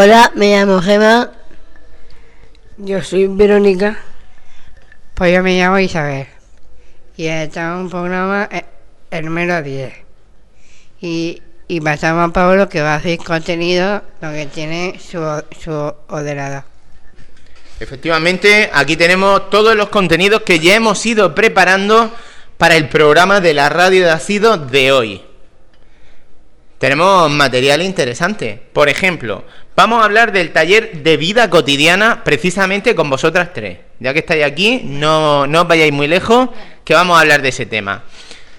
Hola, me llamo Gema. Yo soy Verónica. Pues yo me llamo Isabel. Y este es un programa, eh, el número 10. Y, y pasamos a Pablo que va a hacer contenido lo que tiene su, su ordenador. Efectivamente, aquí tenemos todos los contenidos que ya hemos ido preparando para el programa de la radio de ácido de hoy. Tenemos material interesante. Por ejemplo, vamos a hablar del taller de vida cotidiana precisamente con vosotras tres. Ya que estáis aquí, no, no os vayáis muy lejos, que vamos a hablar de ese tema.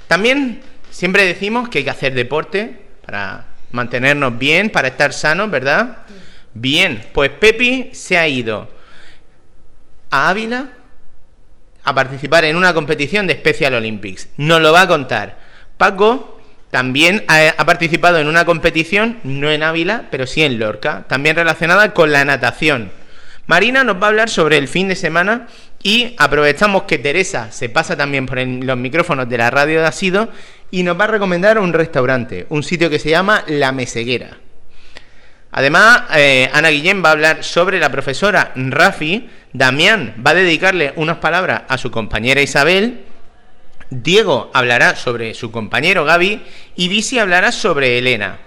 También siempre decimos que hay que hacer deporte para mantenernos bien, para estar sanos, ¿verdad? Bien, pues Pepi se ha ido a Ávila a participar en una competición de Special Olympics. Nos lo va a contar. Paco también ha, participado en una competición, no en Ávila, pero sí en Lorca, también relacionada con la natación. Marina nos va a hablar sobre el fin de semana y aprovechamos que Teresa se pasa también por los micrófonos de la radio de Asido y nos va a recomendar un restaurante, un sitio que se llama La Meseguera. Además, eh, Ana Guillén va a hablar sobre la profesora Rafi, Damián va a dedicarle unas palabras a su compañera Isabel, Diego hablará sobre su compañero Gaby y Visi hablará sobre Elena.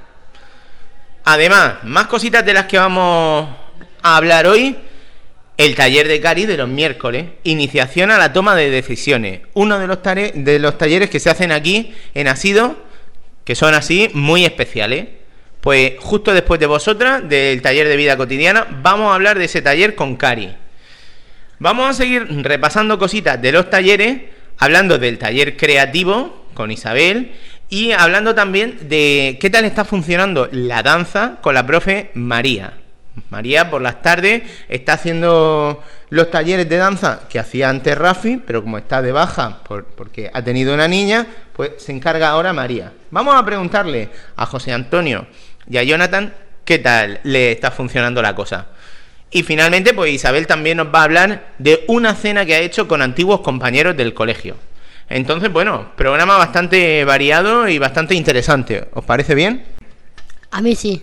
Además, más cositas de las que vamos a hablar hoy, el taller de Cari de los miércoles, iniciación a la toma de decisiones, uno de los, de los talleres que se hacen aquí en Asido, que son así muy especiales. Pues justo después de vosotras, del taller de vida cotidiana, vamos a hablar de ese taller con Cari. Vamos a seguir repasando cositas de los talleres, hablando del taller creativo con Isabel y hablando también de qué tal está funcionando la danza con la profe María. María por las tardes está haciendo los talleres de danza que hacía antes Rafi, pero como está de baja por, porque ha tenido una niña, pues se encarga ahora María. Vamos a preguntarle a José Antonio y a Jonathan qué tal le está funcionando la cosa. Y finalmente, pues Isabel también nos va a hablar de una cena que ha hecho con antiguos compañeros del colegio. Entonces, bueno, programa bastante variado y bastante interesante. ¿Os parece bien? A mí sí.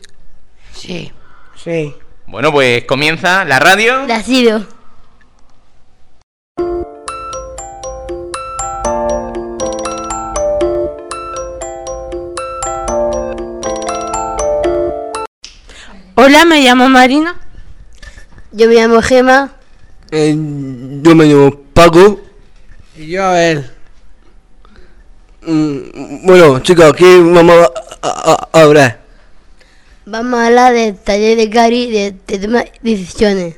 Sí. Sí. Bueno, pues comienza la radio. La sido. Hola, me llamo Marina. Yo me llamo Gema. Eh, yo me llamo Paco. Y yo a ver. Mm, bueno, chicos, aquí vamos a, a, a hablar. Vamos a hablar del taller de Cari de, de tomar decisiones.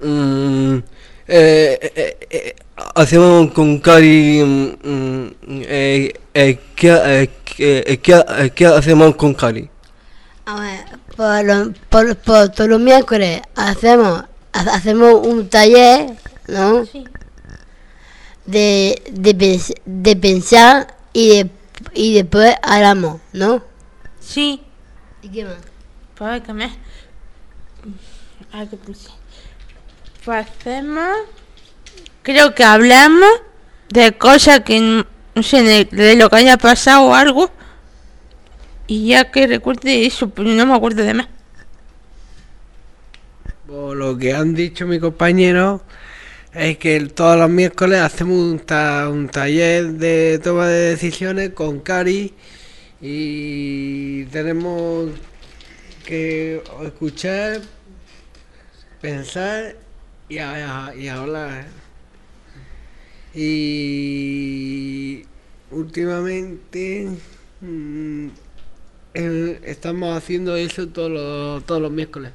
Mm, eh, eh, eh, hacemos con Cari. mm, mm, eh, eh, ¿qué, eh, qué, eh, qué, eh, ¿Qué hacemos con Cari? A ver, por, lo- por, por todos los miércoles hacemos, ha- hacemos un taller, ¿no? De, de, de pensar y, de, y después hablamos, ¿no? Sí. ¿Y qué más? Pues que me. Pues hacemos. Creo que hablamos de cosas que no sé, de, de lo que haya pasado o algo. Y ya que recuerde eso, pero no me acuerdo de más. Por lo que han dicho mis compañeros, es que todos los miércoles hacemos un, ta- un taller de toma de decisiones con Cari y tenemos que escuchar, pensar y, hablar. Y últimamente mm, eh, estamos haciendo eso todos los, todos los miércoles.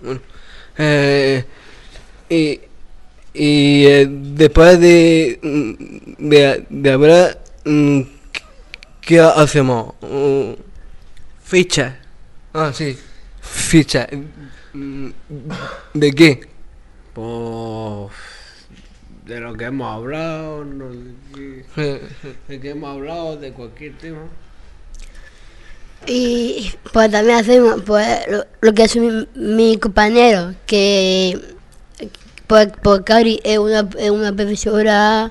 Bueno, eh, y, y eh, después de, mm, de, de hablar, mm, ¿qué hacemos? Mm, Ficha. ah, sí, ficha. Mm, ¿De qué? Pues de lo que hemos hablado, no sé qué- de que hemos hablado, de cualquier tema. Y pues también hacemos pues, lo, que hace mi, mi compañero, que pues, pues Cari es una, es una profesora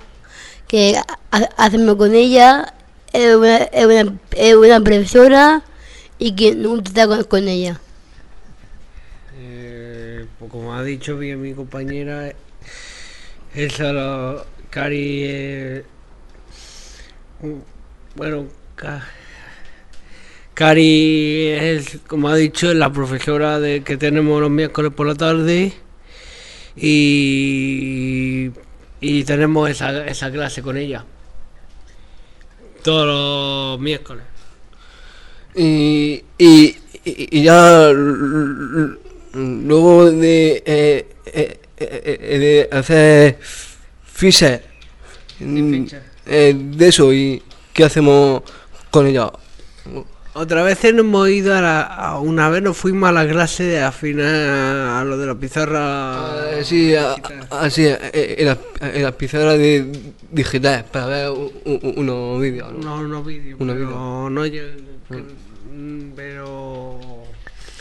que ha- hacemos con ella, es una, es una, es una profesora y que nunca está con, ella. Eh, pues como ha dicho bien mi compañera, esa lo, Cari, eh, bueno, Ca- Cari es, como ha dicho, es la profesora de, que tenemos los miércoles por la tarde y, y tenemos esa, esa clase con ella todos los miércoles. Y, y, y ya luego de, eh, eh, eh, de hacer fichas mm, de eso y qué hacemos con ella. Otra vez nos hemos ido a, la- a- una vez nos fuimos a la clase de afinar a lo de la pizarra. Ah, sí, a- digital. a- así, eh, en la, en la pizarra de digital para ver u- u- unos vídeos. ¿no? No, no vídeos, Unos pero vídeos. no que- mm, pero,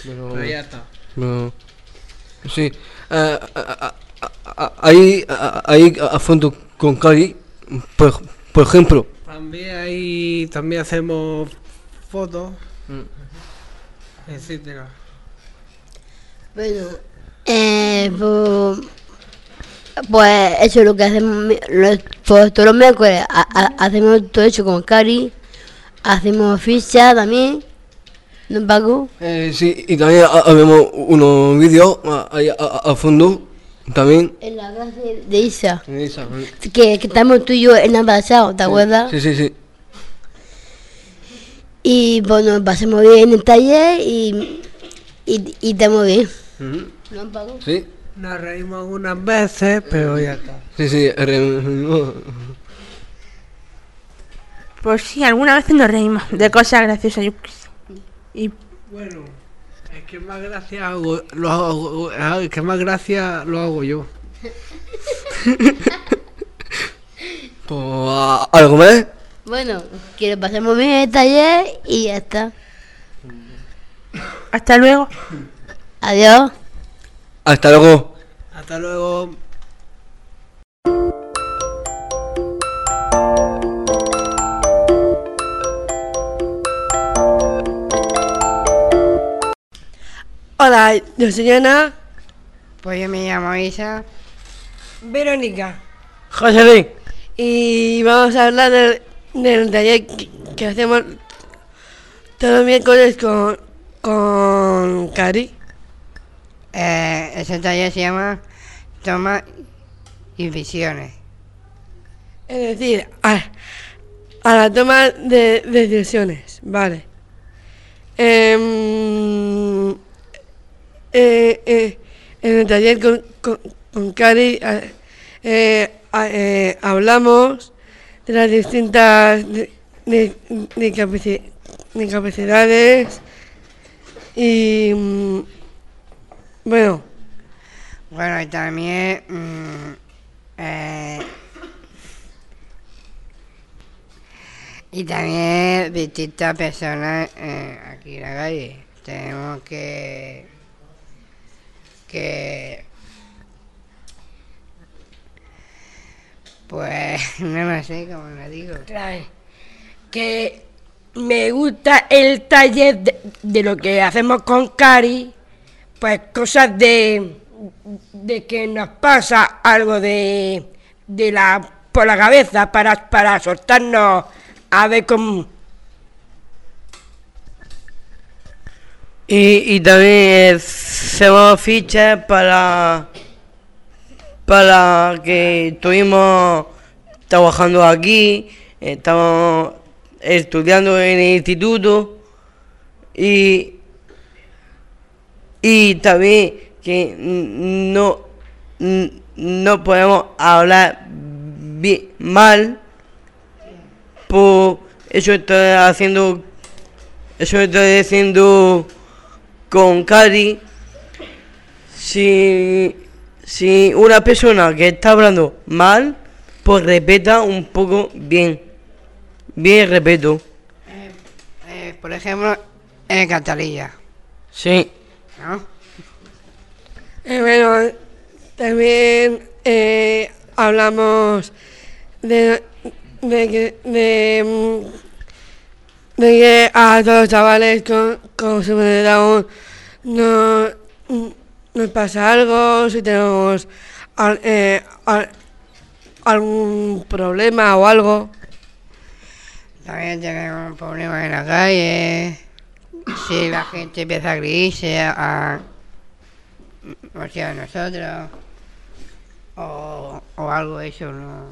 Pero- pero ya está. No. Sí. eh, ahí, ahí a fondo con Cari, por, por ejemplo. También ahí también hacemos fotos, Mm. etcétera. Bueno, eh, pues, pues eso es lo que hacemos los- pues todos los miércoles. ha- ha- hacemos todo eso con Cari, hacemos ficha también, ¿no, Paco? Eh, sí, y también ha- habemos unos vídeos ah, ahí a, a- a fondo también. En la clase de Isa, Esa, que, que estamos tú y yo el año pasado, ¿te acuerdas? Sí, sí, sí. Y bueno, pasamos bien en el taller y, y, y estamos bien. ¿No, Paco? Sí, Nos reímos algunas veces, pero ya está. sí, sí. re- no. Pues sí, alguna vez nos reímos de cosas graciosas. yo. Y Bueno, es que más gracia hago, lo hago, ah, es que más gracia lo hago yo. Pues, ¿Algo más? Bueno, que lo pasemos bien en el taller y ya está. hasta luego. Adiós. Hasta luego. Hasta luego. Hola, yo soy Ana. Pues yo me llamo Isa. Verónica. José Luis. Y vamos a hablar del, del taller que, que hacemos todos los miércoles con, con Cari. Eh, ese taller se llama Toma y Visiones. Es decir, a, a la toma de, de decisiones. Vale. Em, eh, eh, en el taller con, con, con Cari eh, eh, eh, hablamos de las distintas de, de- de capaci- de capacidades y mm, bueno, Bueno, y también mm, eh, y también distintas personas eh, aquí en la calle. Tenemos que que pues no lo sé cómo lo digo. Trae. Que me gusta el taller de, de lo que hacemos con Cari, pues cosas de, de que nos pasa algo de, de la por la cabeza para, para soltarnos a ver cómo Y, y también hacemos fichas para, para que estuvimos trabajando aquí, estamos estudiando en el instituto y, y también que no, no podemos hablar bien, mal, por eso estoy haciendo, eso estoy haciendo con Cari, si, si una persona que está hablando mal, pues respeta un poco bien. Bien respeto. Eh, por ejemplo, en Catalilla, Sí. ¿no? Eh, bueno, también eh, hablamos de, de, que- de, de que a todos los chavales con, con Down no, nos pasa algo, si tenemos eh, al- algún problema o algo. También tenemos problemas en la calle. Si la gente empieza a reírse a, o sea, a nosotros. O, o algo eso, ¿no?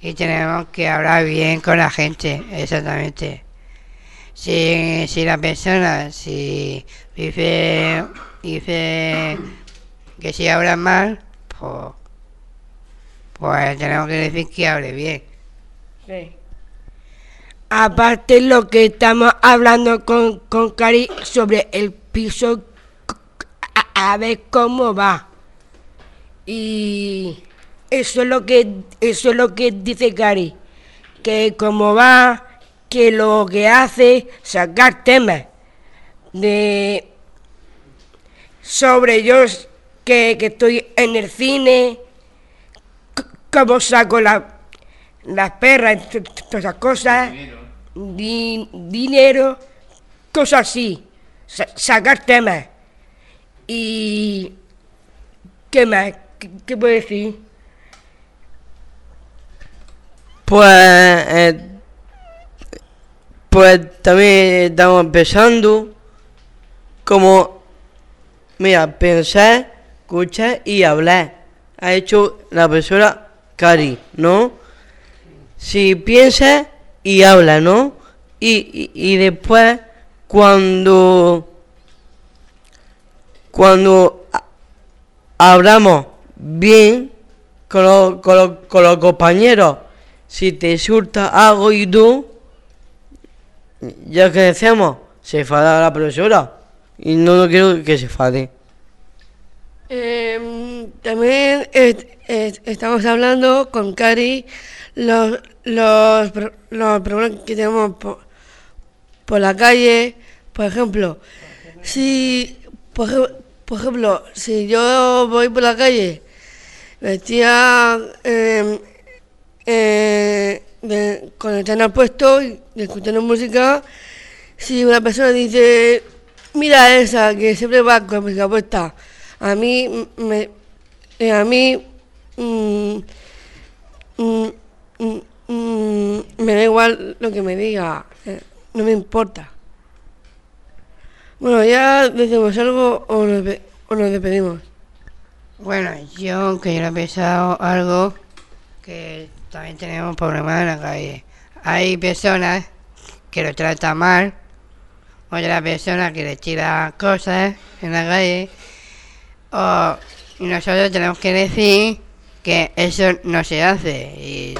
Y tenemos que hablar bien con la gente, exactamente. Si, si la persona, si dice, dice que si habla mal, pues, pues tenemos que decir que hable bien. Sí. Aparte lo que estamos hablando con, con Cari sobre el piso, a, a ver cómo va. Y eso es lo que eso es lo que dice Cari, que cómo va, que lo que hace sacar temas de sobre yo que, que estoy en el cine, cómo saco la, las perras, todas esas cosas, di- dinero, cosas así, sa- sacar temas. Y. ¿Qué más? ¿Qué, qué puedo decir? Pues, eh, pues también estamos empezando como, mira, pensar, escuchar y hablar. Ha hecho la profesora Cari, ¿no? Si piensa y habla, ¿no? Y, y, y después, cuando, cuando ha- hablamos bien con los- con los compañeros, si te surta algo y tú, ya que decíamos, se enfada la profesora. Y no, no quiero que se enfade. Em, también est- est- estamos hablando con Cari los, los, los problemas que tenemos por, por la calle. Por ejemplo, si por, ej- por ejemplo, si yo voy por la calle vestida em, eh, con el canal puesto y escuchando música, si una persona dice, mira esa que siempre va con música puesta, a mí me, eh, a mí mm, mm, mm, mm, me da igual lo que me diga, eh, no me importa. Bueno, ya decimos algo o nos, o nos despedimos. Bueno, yo que yo he pensado algo que también tenemos problemas en la calle. Hay personas que lo tratan mal, otra persona que le tira cosas en la calle, o, y nosotros tenemos que decir que eso no se hace. Y,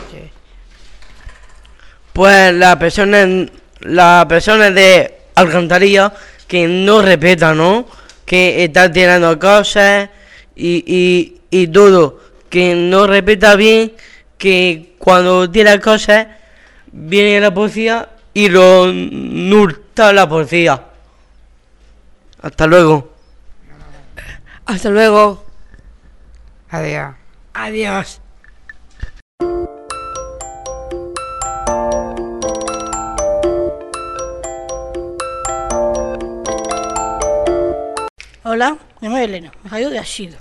Pues la persona, la persona de alcantarilla que no respeta, ¿no? Que está tirando cosas y, y, y todo, que no respeta bien, que cuando tira cosas viene la policía y lo nurta la policía. Hasta luego. Hasta luego. adiós. Adiós. Hola, mi nombre es Elena, me rayo de Ashido.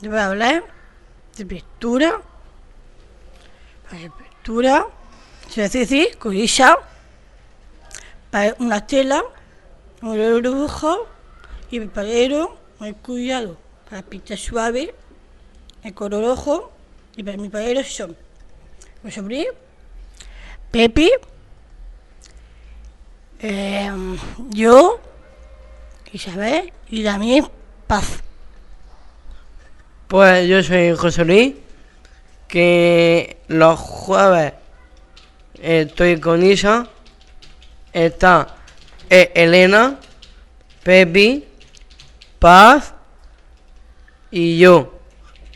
Yo voy a hablar de pintura, de pintura, se dice para una tela, un dibujo y el palero, el cuidado, para pintar suave, el color rojo y para mi palero son mi sobrino, Pepe, em, yo, Isabel y también Paz. Pues yo soy José Luis, que los jueves estoy con Isa, está eh, Elena, Pepi, Paz y yo.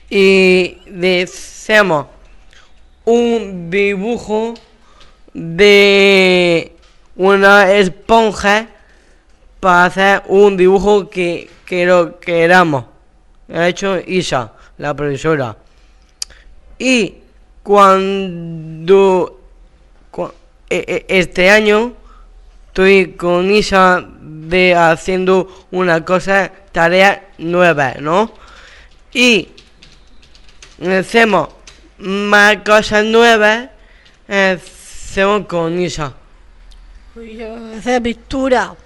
Y deseamos un dibujo de una esponja para hacer un dibujo que, que lo queramos. Ha hecho Isa, la profesora. Y cuando, cua- e- e- este año, estoy con Isa de haciendo una cosa, tarea nueva, ¿no? Y hacemos más cosas nuevas, eh, hacemos con Isa. Pues yo hacer pintura,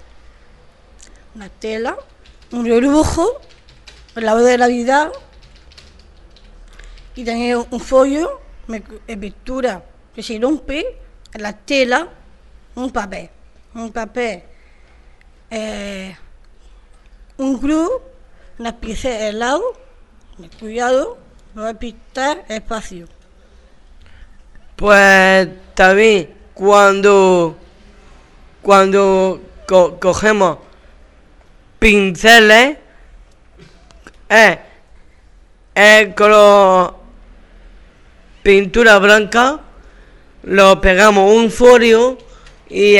una tela, un dibujo, el lado de la vida y también un folio de pintura que se rompe en la tela, un papel, un papel, eh, un glue, unas piezas de lado, cuidado, no voy a pintar espacio. Pues también cuando cuando co- cogemos pinceles es, es color pintura blanca lo pegamos un folio y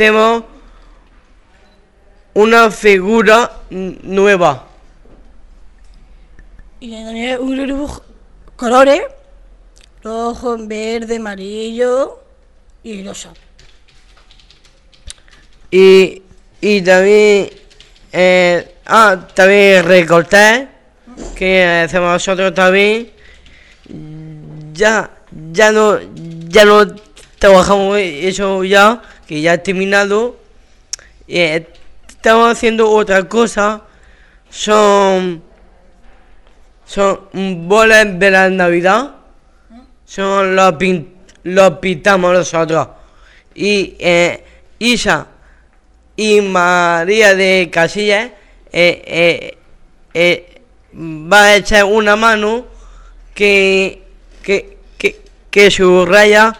hacemos una figura nueva Y también un dibujo, colores, rojo, verde, amarillo y rosa. Y, y también, eh, ah, también recortar, que hacemos nosotros también. Ya, ya no, ya no trabajamos eso ya, que ya ha terminado. Eh, estamos haciendo otra cosa, son, son bolas de la Navidad, son los, pin- los pintamos nosotros. Y eh, Isa y María de Casillas eh, eh, eh, va a echar una mano que, que, que, que subraya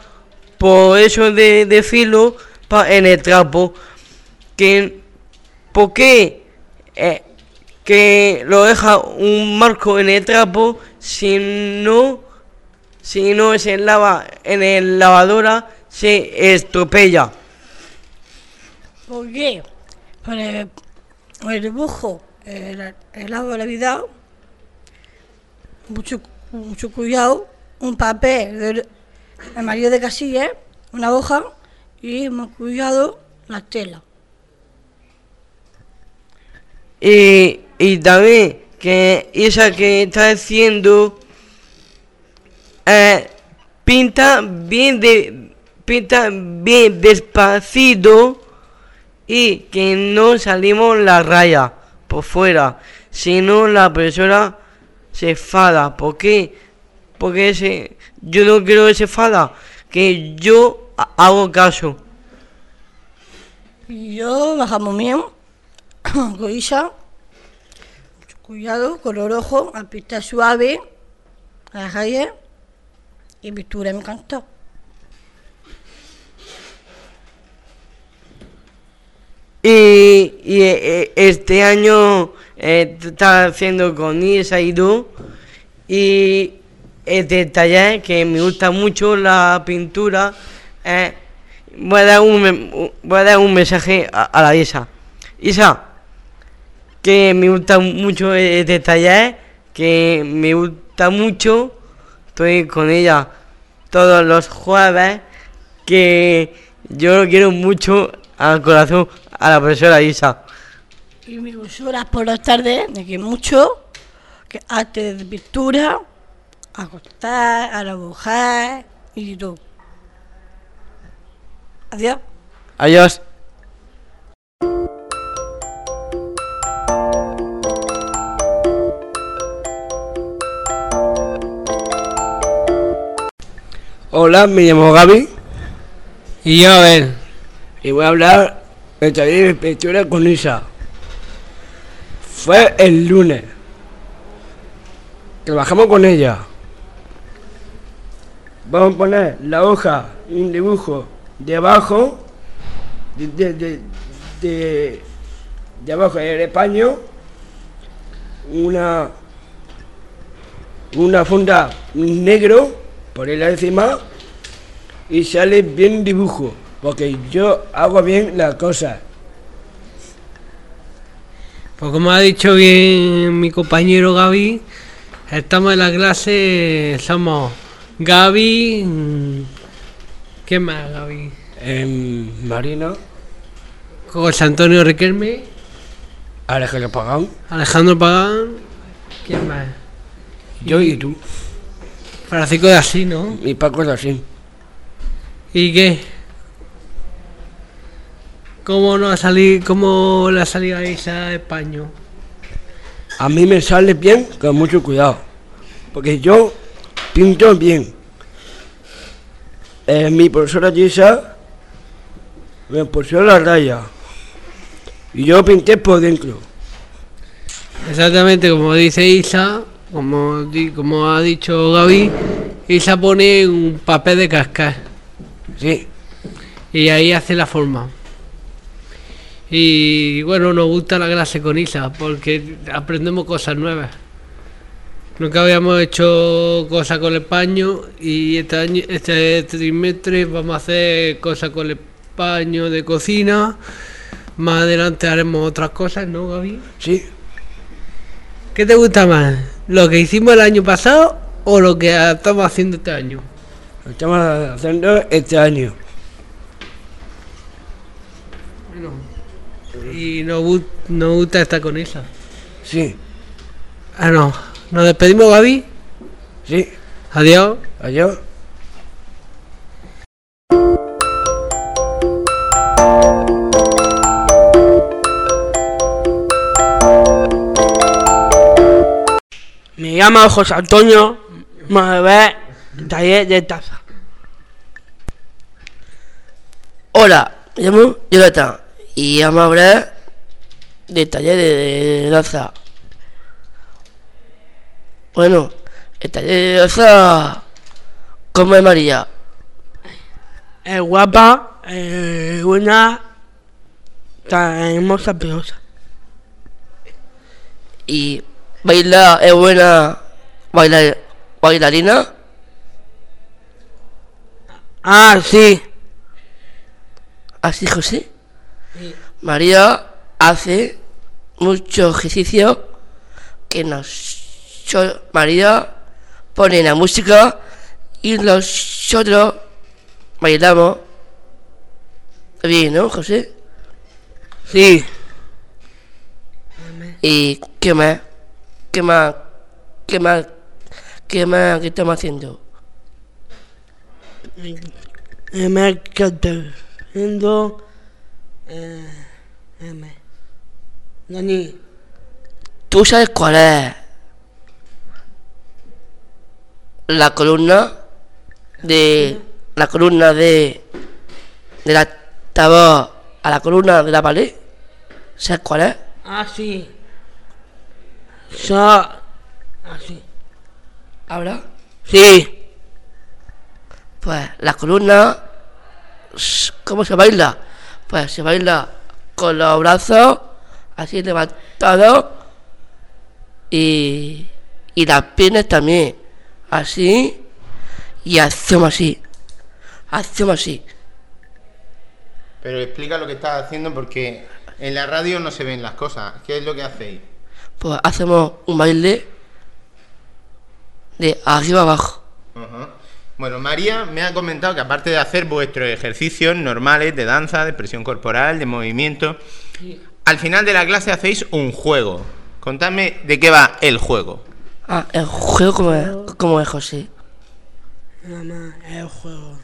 por eso de, de filo en el trapo. Que, ¿Por qué? Eh, que lo deja un marco en el trapo si no si no se lava en el lavadora se estropella. ¿Por el, dibujo, el, el lado de la vida, mucho, mucho cuidado, un papel de amarillo de casilla, una hoja y más cuidado la tela. Y, y también que esa que está haciendo eh, pinta bien de pinta bien despacito y que no salimos la raya por fuera si no la persona se enfada ¿por qué? porque ese, yo no quiero que se enfada que yo hago caso Y yo bajamos bien, con Isa, mucho cuidado, color rojo, a pista suave, a la calle, y pintura me encantó. Y, y, eh, este año eh, haciendo con Isa y tú. Y este taller que me gusta mucho la pintura. Eh, voy, a dar un, voy a dar un mensaje a, la Isa. Isa, que me gusta mucho este taller, que me gusta mucho. Estoy con ella todos los jueves, que yo lo quiero mucho al corazón a la profesora Isa. Y mis horas por las tardes, de que mucho, que arte de pintura, a cortar, a dibujar y todo. Adiós. Adiós. Hola, me llamo Gaby. Y yo, a ver. Y voy a hablar del taller de pintura con Isa. Fue el lunes. Trabajamos con ella. Vamos a poner la hoja y un dibujo De, de, de, de, de abajo del paño. Una. Una funda negro ponerla encima y sale bien dibujo, porque yo hago bien la cosa. Pues como ha dicho bien mi compañero Gaby, estamos en la clase, somos Gaby, ¿qué más Gaby? Marina, José Antonio Riquelme, Alejandro Pagán, Alejandro Pagán, ¿quién más? yo y tú. Francisco de Asís, ¿no? Y Paco de así. ¿Y qué? ¿Cómo no ha salido, cómo le ha salido a Isa Español? A mí me sale bien con mucho cuidado. Porque yo pinto bien. Eh, mi profesora Gisa me puso la raya. Y yo pinté por dentro. Exactamente como dice Isa, como, di- como ha dicho Gaby, Isa pone un papel de cascar Sí. y ahí hace la forma. Y bueno, nos gusta la clase con Isa porque aprendemos cosas nuevas. Nunca habíamos hecho cosas con el paño y este año, este trimestre vamos a hacer cosas con el paño de cocina. Más adelante haremos otras cosas, ¿no, Gaby? Sí. ¿Qué te gusta más? ¿Lo que hicimos el año pasado o lo que estamos haciendo este año? Lo estamos haciendo este año. Y nos, nos gusta estar con ella. Sí. Ah, no. ¿Nos despedimos, Gaby? Sí. Adiós. Adiós. Me llamo José Antonio Manuel Taller de Taza. Hola, me llamo Jonathan y vamos a hablar del taller de, de danza. Bueno, taller de danza, ¿cómo es María? Es guapa, es buena, tan hermosa, preciosa. ¿Y baila es buena bailar, bailarina? Ah, sí. ¿Así, José? María hace mucho ejercicio que nos... María pone la música y nosotros bailamos. Bien, ¿no, José? Sí. ¿Y qué más? ¿Qué más? ¿Qué más? ¿Qué más que estamos haciendo? Eh, me encanta haciendo. Eh, M. Dani, ¿Tú sabes cuál es la columna de la columna de de la altavoz a la columna de la pared? ¿Sabes cuál es? Ah, sí. Sa. Ah, sí. ¿Habla? Sí. Pues la columna, ¿cómo se baila? Pues se baila con los brazos así levantados y, y las piernas también, así y hacemos así, hacemos así. Pero explica lo que estás haciendo porque en la radio no se ven las cosas. ¿Qué es lo que hacéis? Pues hacemos un baile de arriba abajo. Bueno, María me ha comentado que aparte de hacer vuestros ejercicios normales de danza, de expresión corporal, de movimiento, al final de la clase hacéis un juego. Contadme de qué va el juego. Ah, el juego como es, como es José. Mamá, es el juego.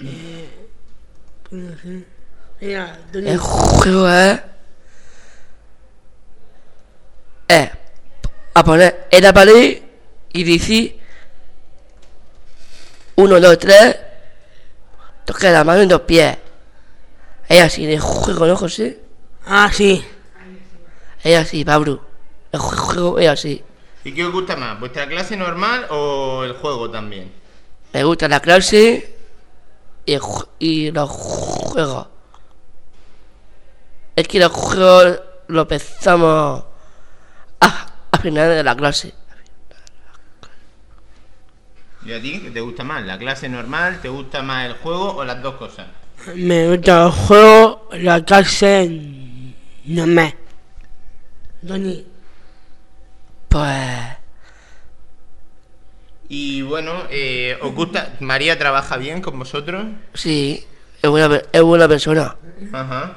Eh, no sé. Mira, Dani. El juego es. Es a poner en la pared y decir. Uno, dos, tres. Toca la mano y los pies. Es así, de juego, ¿no, José? Ah, sí. Es así, Pablo. El juego es así. ¿Y qué os gusta más? ¿Vuestra clase normal o el juego también? Me gusta la clase y, y los juegos. Es que los juegos lo empezamos a, a final de la clase. ¿Y a ti qué te gusta más? ¿La clase normal? ¿Te gusta más el juego o las dos cosas? Me gusta el juego, la clase. No me. Pues Y bueno, eh, ¿os gusta? ¿María trabaja bien con vosotros? sí, es buena, es buena persona. Ajá.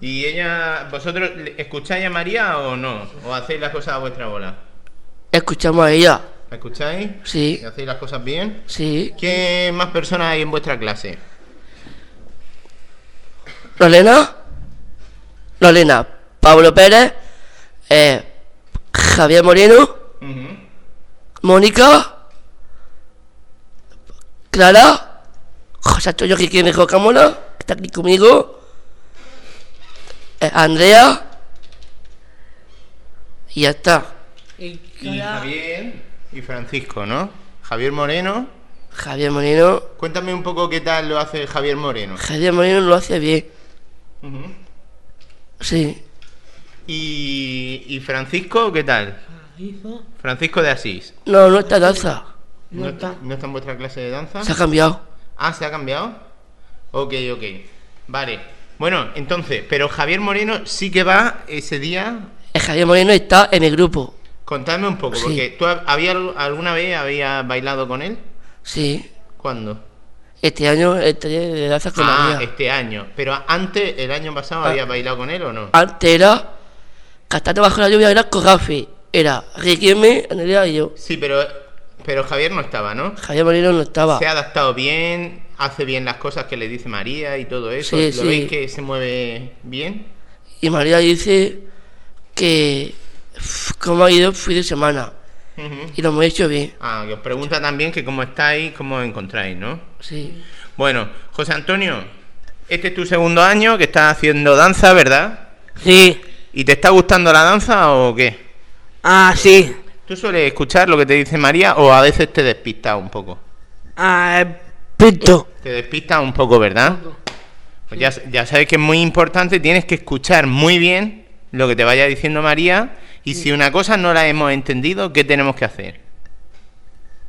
¿Y ella, vosotros escucháis a María o no? ¿O hacéis las cosas a vuestra bola? Escuchamos a ella. ¿La escucháis? Sí. ¿Y hacéis las cosas bien? Sí. ¿Qué más personas hay en vuestra clase? Lorena. Lorena. Pablo Pérez. eh, Javier Moreno. Mónica. Clara. José Antonio que quiere mejor Cámara. Que está aquí conmigo. eh, Andrea. Y ya está. Y Javier y Francisco, ¿no? Javier Moreno. Javier Moreno. Cuéntame un poco qué tal lo hace Javier Moreno. Javier Moreno lo hace bien. Sí. ¿Y, y Francisco qué tal? Francisco de Asís. No, no está danza. ¿No está, ¿No está en vuestra clase de danza? Se ha cambiado. Ah, ¿se ha cambiado? Ok, ok. Vale. Bueno, entonces, pero Javier Moreno sí que va ese día. El Javier Moreno está en mi grupo. Contadme un poco, Sí. porque tú hab- había al- alguna vez habías bailado con él. Sí. ¿Cuándo? Este año el taller de danza con ah, María. este año. Pero antes, el año pasado, Ah. habías bailado con él o no? Antes era cantando bajo la lluvia, era con Rafi. Era Riquelme, Andrea y yo. Sí, pero, pero Javier no estaba, ¿no? Javier Moreno no estaba. Se ha adaptado bien, hace bien las cosas que le dice María y todo eso. Sí, ¿Lo sí. veis que se mueve bien? Y María dice que cómo ha ido el fin de semana. Y lo hemos hecho bien. Ah, que os pregunta también que cómo estáis, cómo os encontráis, ¿no? Sí. Bueno, José Antonio, este es tu segundo año que estás haciendo danza, ¿verdad? Sí. ¿Y te está gustando la danza o qué? Ah, sí. ¿Tú sueles escuchar lo que te dice María o a veces te despistas un poco? Ah, pito. Te despistas un poco, ¿verdad? Pues ya, ya sabes que es muy importante, tienes que escuchar muy bien lo que te vaya diciendo María y si una cosa no la hemos entendido, ¿qué tenemos que hacer?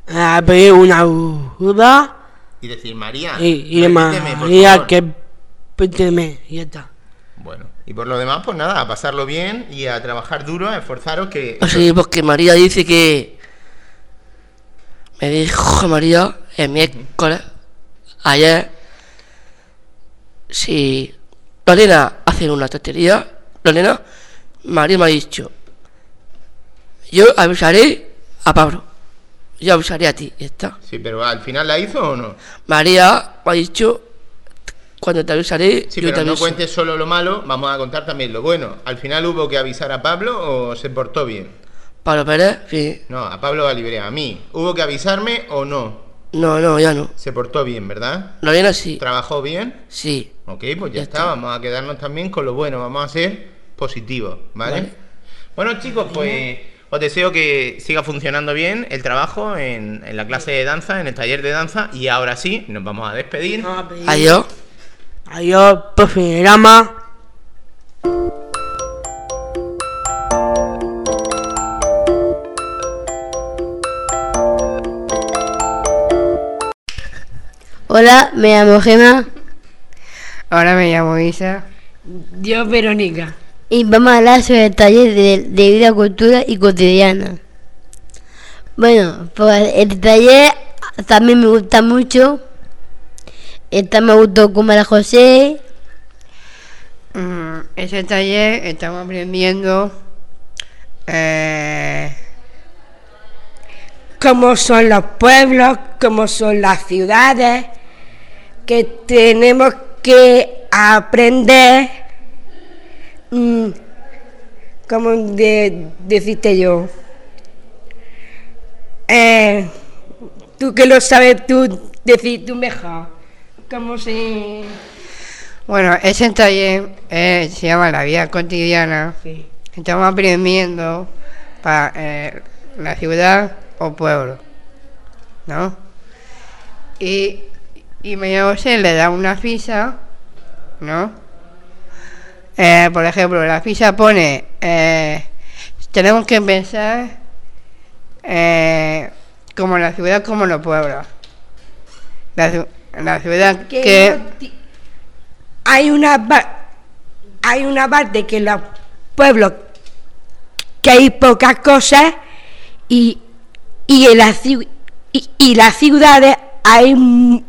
Ah, pedir una ayuda. Y decir, María, Y, y María que píteme. Y ya está. Bueno, y por lo demás, pues nada, a pasarlo bien y a trabajar duro, a esforzaros que... Sí, porque María dice que. Me dijo María el miércoles, ayer, si Lorena hace una tontería, Lorena, María me ha dicho, yo avisaré a Pablo, yo avisaré a ti, y está. Sí, pero al final la hizo o no? María me ha dicho, cuando te avisaré, Sí, yo te pero no cuentes solo lo malo, vamos a contar también lo bueno. ¿Al final hubo que avisar a Pablo o se portó bien? Pablo Pérez, sí. No, a Pablo Valibre, a mí. ¿Hubo que avisarme o no? No, no, ya no. Se portó bien, ¿verdad? Lorena sí, ¿Trabajó bien? sí. Ok, pues ya, Ya está. está. Vamos a quedarnos también con lo bueno. Vamos a ser positivos, ¿vale? Vale. Bueno, chicos, pues os deseo que siga funcionando bien el trabajo en, en la clase de danza, en el taller de danza. Y ahora sí, nos vamos a despedir. Adiós. Adiós, profe Rama. Hola, me llamo Gema Ahora me llamo Isa. Dios, Verónica. y vamos a hablar sobre el taller de, de vida, cultura y cotidiana. Bueno, pues el taller también me gusta mucho. Esta me gustó con María José. Mm, ese taller estamos aprendiendo eh, Cómo son los pueblos, cómo son las ciudades, que tenemos que aprender, mm, como de, decirte yo. Eh, tú que lo sabes, tú decir tú mejor. ¿Cómo se...? Bueno, ese taller eh, se llama La vida cotidiana. Sí. Estamos aprendiendo para eh, la ciudad o pueblo, ¿no? Y, y María José le da una ficha, ¿no? Eh, por ejemplo, la ficha pone, eh, tenemos que pensar eh, como la ciudad como los pueblos. La, la ciudad que que... no ti- hay una hay una parte que los pueblos que hay pocas cosas y, y en las y, y las ciudades hay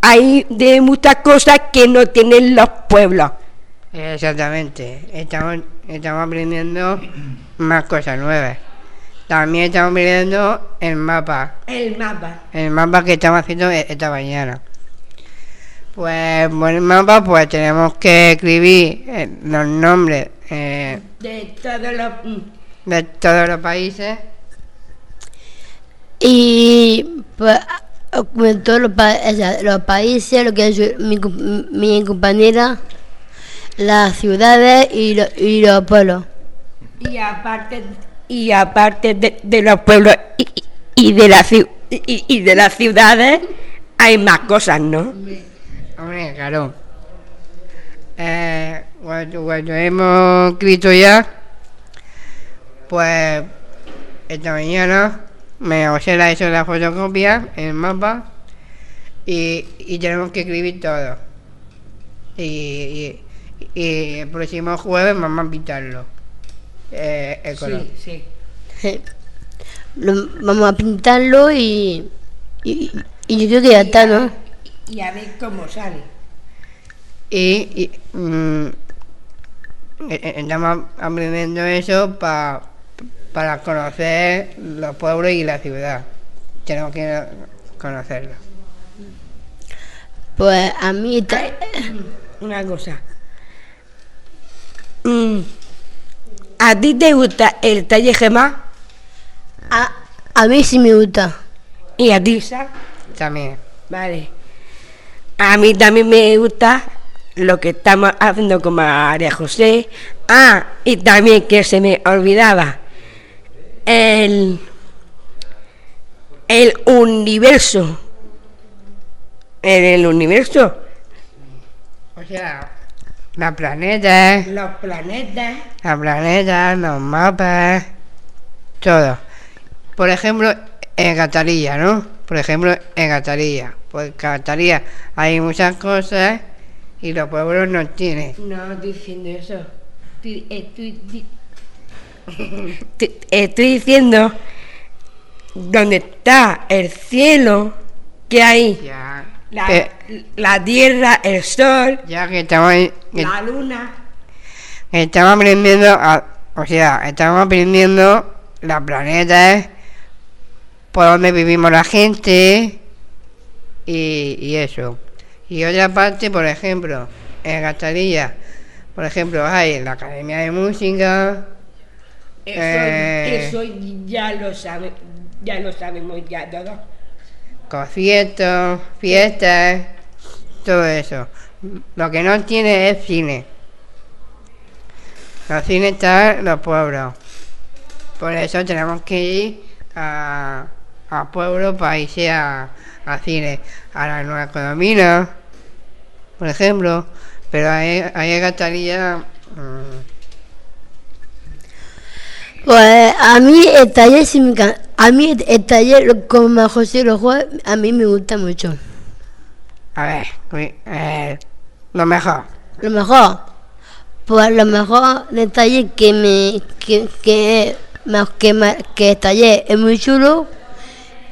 hay de muchas cosas que no tienen los pueblos Exactamente. Estamos, estamos aprendiendo más cosas nuevas. También estamos aprendiendo el mapa. El mapa. El mapa que estamos haciendo e- esta mañana. Pues el mapa pues tenemos que escribir eh, los nombres eh, De todos los. mm, de todos los países. Y pues, como todos los, pa- o sea, los países, lo que es mi, mi compañera, las ciudades y, lo- y los pueblos. Y aparte, y aparte de, de los pueblos y, y- y de la ciu- y, y de las ciudades, hay más cosas, ¿no? Hombre, claro. Eh, cuando, cuando hemos escrito ya, pues esta mañana me José la hecho la fotocopia, el mapa, y, y tenemos que escribir todo. Y, y, y el próximo jueves vamos a pintarlo. Eh, el color. sí. Lo- vamos a pintarlo y, y, y yo creo que ya está, ¿no? Y a ver cómo sale. Y, y, mm, e- e- estamos aprendiendo eso pa- para conocer los pueblos y la ciudad. Tenemos que conocerlo. Pues a mí está, Una cosa. Mm, ¿A ti te gusta el talle Gemma? a, a mí sí me gusta. ¿Y a ti, Sa? También. Vale. A mí también me gusta lo que estamos haciendo con María José. Ah, y también que se me olvidaba. El. El universo. En el universo. O sea, los planetas, Los planetas. los planetas, los mapas, todo. Por ejemplo, en Catalilla, ¿no? Por ejemplo, en Catalilla. Pues Catalilla hay muchas cosas y los pueblos no tienen. No estoy diciendo eso. Estoy, estoy di- Te- estoy diciendo donde está el cielo que hay Ya, la, Pe- la tierra, el sol, ya que estamos, que la luna. estamos aprendiendo, a- o sea, estamos aprendiendo los planetas, por donde vivimos la gente y, y eso. Y otra parte, por ejemplo, en Catalilla, por ejemplo, hay la Academia de Música, Eso, Eh. eso ya lo sabe, ya lo sabemos ya todo. conciertos, fiestas, todo eso. Lo que no tiene es cine. Los cines están los pueblos. Por eso tenemos que ir a, a pueblos para irse a, a cine. A la Nueva Economía, por ejemplo. Pero ahí, ahí Catalilla, mm, Pues a mí el taller sí me. A mí el taller con José los jueves, a mí me gusta mucho. a ver, eh, lo mejor. Lo mejor, pues lo mejor del taller que me que que más que que el taller es muy chulo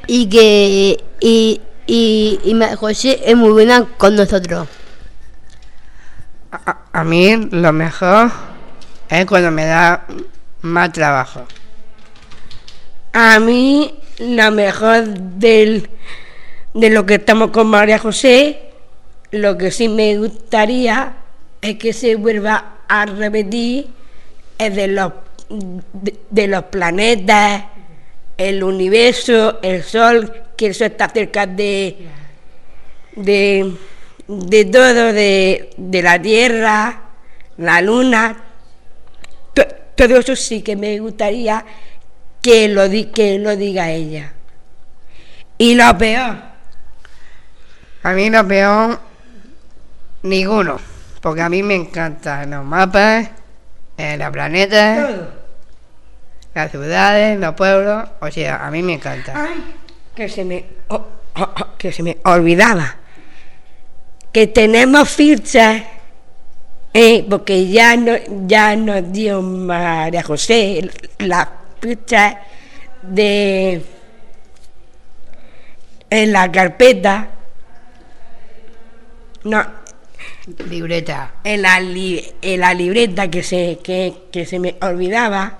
y que y y, y María José es muy buena con nosotros. A, a- a mí lo mejor es cuando me da más trabajo. A mí, lo mejor del, de lo que estamos con María José, lo que sí me gustaría es que se vuelva a repetir es de los, de, de los planetas, el universo, el sol, que eso está cerca de, de, de todo, de, de la Tierra, la Luna, To- todo eso sí que me gustaría que lo, di- que lo diga ella. Y lo peor, A mí lo peor, ninguno. Porque a mí me encantan los mapas, eh, los planetas, todo. Las ciudades, los pueblos. O sea, a mí me encanta. Ay, que se me, oh, oh, oh, que se me olvidaba. Que tenemos fichas, eh, porque ya, no, ya nos dio María José la ficha de en la carpeta. No, Libreta. en la, li- en la libreta que se, que, que se me olvidaba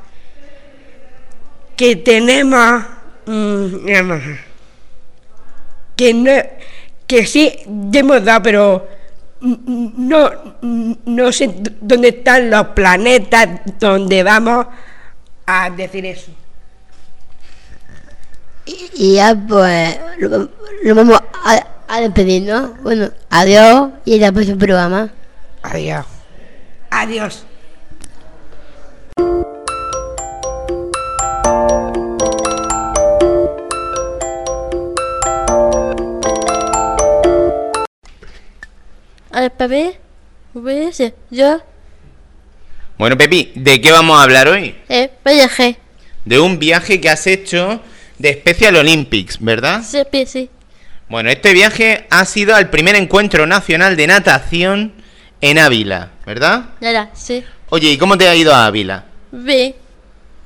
que tenemos mm, que no que sí hemos dado pero no no sé dónde están los planetas donde vamos a decir eso Y, y ya pues lo, lo vamos a, a despedir, ¿no? Bueno, adiós y hasta el próximo programa. Adiós. adiós Al bebé, bebé, yo, Bueno, Pepi, ¿de qué vamos a hablar hoy? eh, viaje, De un viaje que has hecho de Special Olympics, ¿verdad? sí, sí, sí, Bueno, este viaje ha sido al primer encuentro nacional de natación en Ávila, ¿verdad? nada, sí, Oye, ¿y cómo te ha ido a Ávila? ve,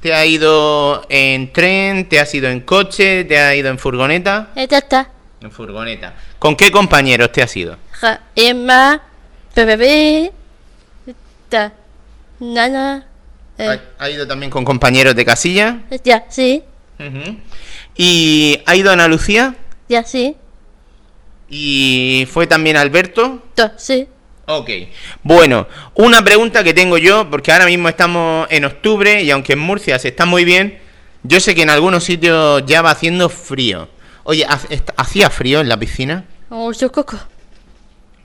¿Te ha ido en tren? ¿Te has ido en coche? ¿Te ha ido en furgoneta? esta está, En furgoneta. ¿Con qué compañeros te has ido? ja, Emma, bebé, ta, nana, eh, ¿Ha, ido también con compañeros de casilla? ya, sí. ¿Y ha ido Ana Lucía? ya, sí, ¿Y fue también Alberto? to, sí, Ok. Bueno, una pregunta que tengo yo, porque ahora mismo estamos en octubre y aunque en Murcia se está muy bien, yo sé que en algunos sitios ya va haciendo frío. Oye, ¿ha- est- ¿hacía frío en la piscina? mucho coco,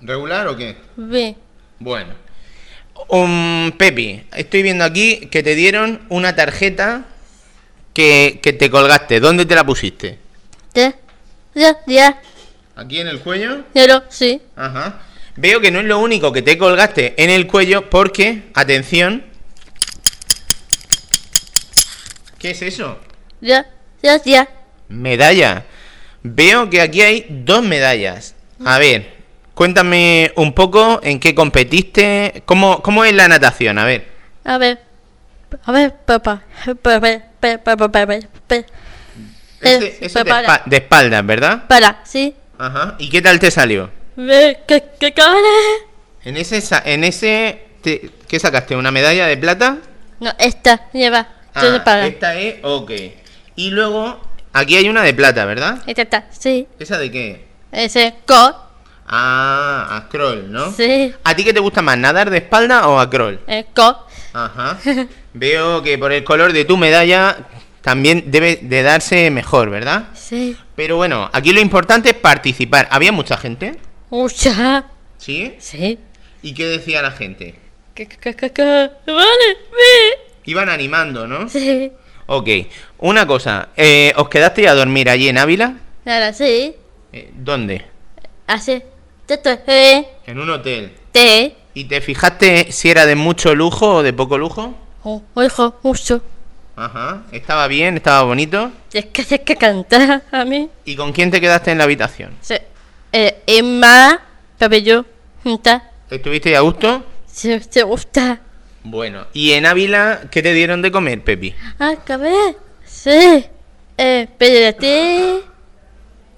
¿Regular o qué? ve, Bueno. Um, Pepi, estoy viendo aquí que te dieron una tarjeta que, que te colgaste. ¿Dónde te la pusiste? ya, ya, ya, ¿Aquí en el cuello? ya, lo, sí, Ajá. Veo que no es lo único que te colgaste en el cuello porque, atención. ¿Qué es eso? ya, ya, ya, Medalla. Veo que aquí hay dos medallas. A ver, cuéntame un poco en qué competiste. ¿Cómo, cómo es la natación? A ver. a ver, a ver, papá, papá, papá, papá, papá, Ese- eso de, espa- de espaldas, ¿verdad? para, sí, Ajá. ¿Y qué tal te salió? que, que, En ese, en ese, te- ¿qué sacaste? ¿Una medalla de plata? no, esta, lleva, Ah, esta es, ok. Y luego, aquí hay una de plata, ¿verdad? esta está, sí, ¿Esa de qué? ese, co, Ah, a scroll, ¿no? sí, ¿A ti qué te gusta más, nadar de espalda o a crawl? eh, co, Ajá. Veo que por el color de tu medalla también debe de darse mejor, ¿verdad? sí, Pero bueno, aquí lo importante es participar. ¿Había mucha gente? mucha, ¿Sí? sí, ¿Y qué decía la gente? que, que, que, que, vale, ve, Iban animando, ¿no? sí, Ok. Una cosa, eh, ¿os quedasteis a dormir allí en Ávila? nada, sí, Eh, ¿Dónde? así, te, eh, En un hotel. te, ¿Y te fijaste si era de mucho lujo o de poco lujo? oh, ojo, mucho, Ajá. ¿Estaba bien? ¿Estaba bonito? es que hay que cantar a mí, ¿Y con quién te quedaste en la habitación? sí, eh, Emma, cabello, junta, ¿Estuviste a gusto? se, se gusta, Bueno. ¿Y en Ávila qué te dieron de comer, Pepi? ah, cabello, sí, eh, pedete,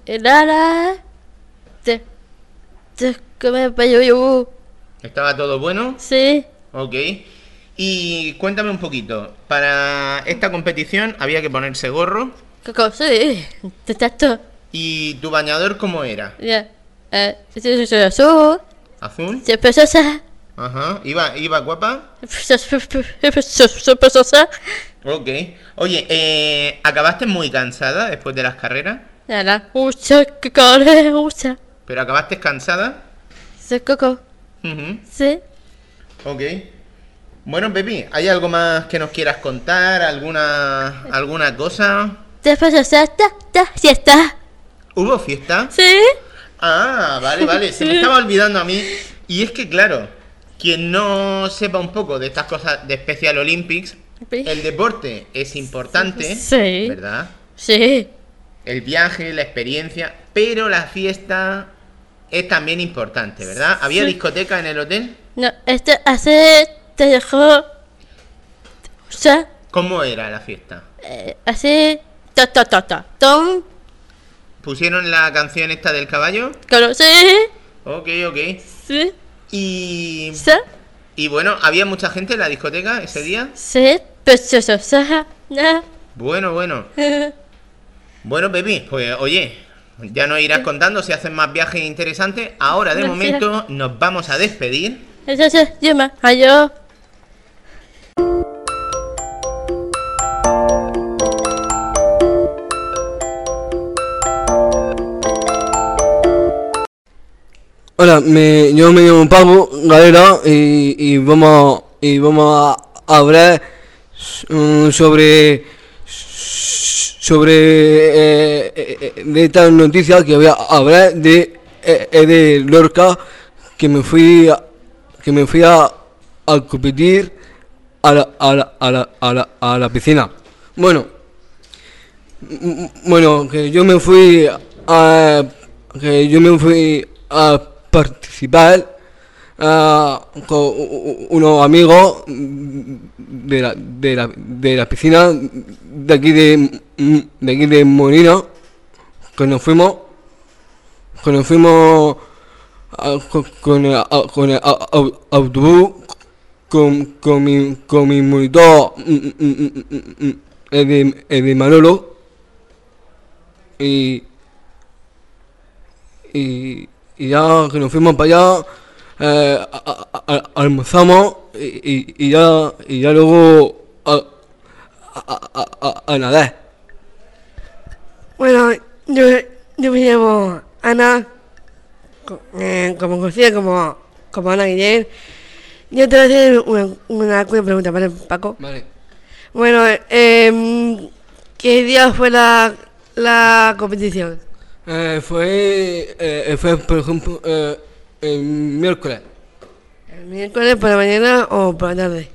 helada, te, te, come, pello, yo, ¿Estaba todo bueno? sí, Ok. Y cuéntame un poquito. Para esta competición había que ponerse gorro. Sí, te tato, ¿Y tu bañador cómo era? ya, eh, sí, sí, sí, azul, ¿Azul? se preciosa, Ajá. ¿Iba, iba guapa? Ok. Oye, eh, ¿acabaste muy cansada después de las carreras? ¿Pero acabaste cansada? se coco, sí, Ok. Bueno, Pepi, ¿hay algo más que nos quieras contar? ¿Alguna, alguna cosa? te preciosa, ta, ta, si está, ¿Hubo fiesta? sí, Ah, vale, vale. Se me estaba olvidando a mí. Y es que, claro, quien no sepa un poco de estas cosas de Special Olympics, el deporte es importante, Sí. ¿verdad? sí, El viaje, la experiencia, pero la fiesta es también importante, ¿verdad? ¿Había Sí. discoteca en el hotel? no, este hace, te dejó, o sea, ¿Cómo era la fiesta? eh, así, ta, ta, ta, ta, tom, ¿Pusieron la canción esta del caballo? claro, sí, Ok, ok. sí, Y, y bueno, ¿había mucha gente en la discoteca ese día? sí. Bueno, bueno. Bueno, Pepi, pues oye, ya nos irás contando si hacen más viajes interesantes. Ahora, de momento, nos vamos a despedir. Adiós. Hola, me, yo me llamo Pablo Galera y, y vamos y vamos a hablar mm, sobre sobre eh, eh, de esta noticia que voy a hablar de eh, de Lorca que me fui a, que me fui a, a competir a la, a la, a la, a la, a la piscina. Bueno, bueno, que yo me fui a que yo me fui a participar ah, con unos amigos de la, de la, de la piscina de aquí de, de aquí de Molina que nos fuimos que nos fuimos ah, con, con el, ah, con el au- au- autobús con, con mi con mi monitor mm, mm, mm, el de, el de Manolo y y, y ya que nos fuimos para allá eh, a- a- a- almorzamos y, y- y ya y ya luego a, nadar Bueno, yo, yo me llamo Ana, eh, como conocida como, como Ana Guillén. Yo te voy a hacer una, una, una pregunta, ¿vale, Paco? vale Bueno, eh, ¿qué día fue la, la competición? Eh, fue eh, fue por ejemplo eh, el miércoles ¿El miércoles por la mañana o por la tarde?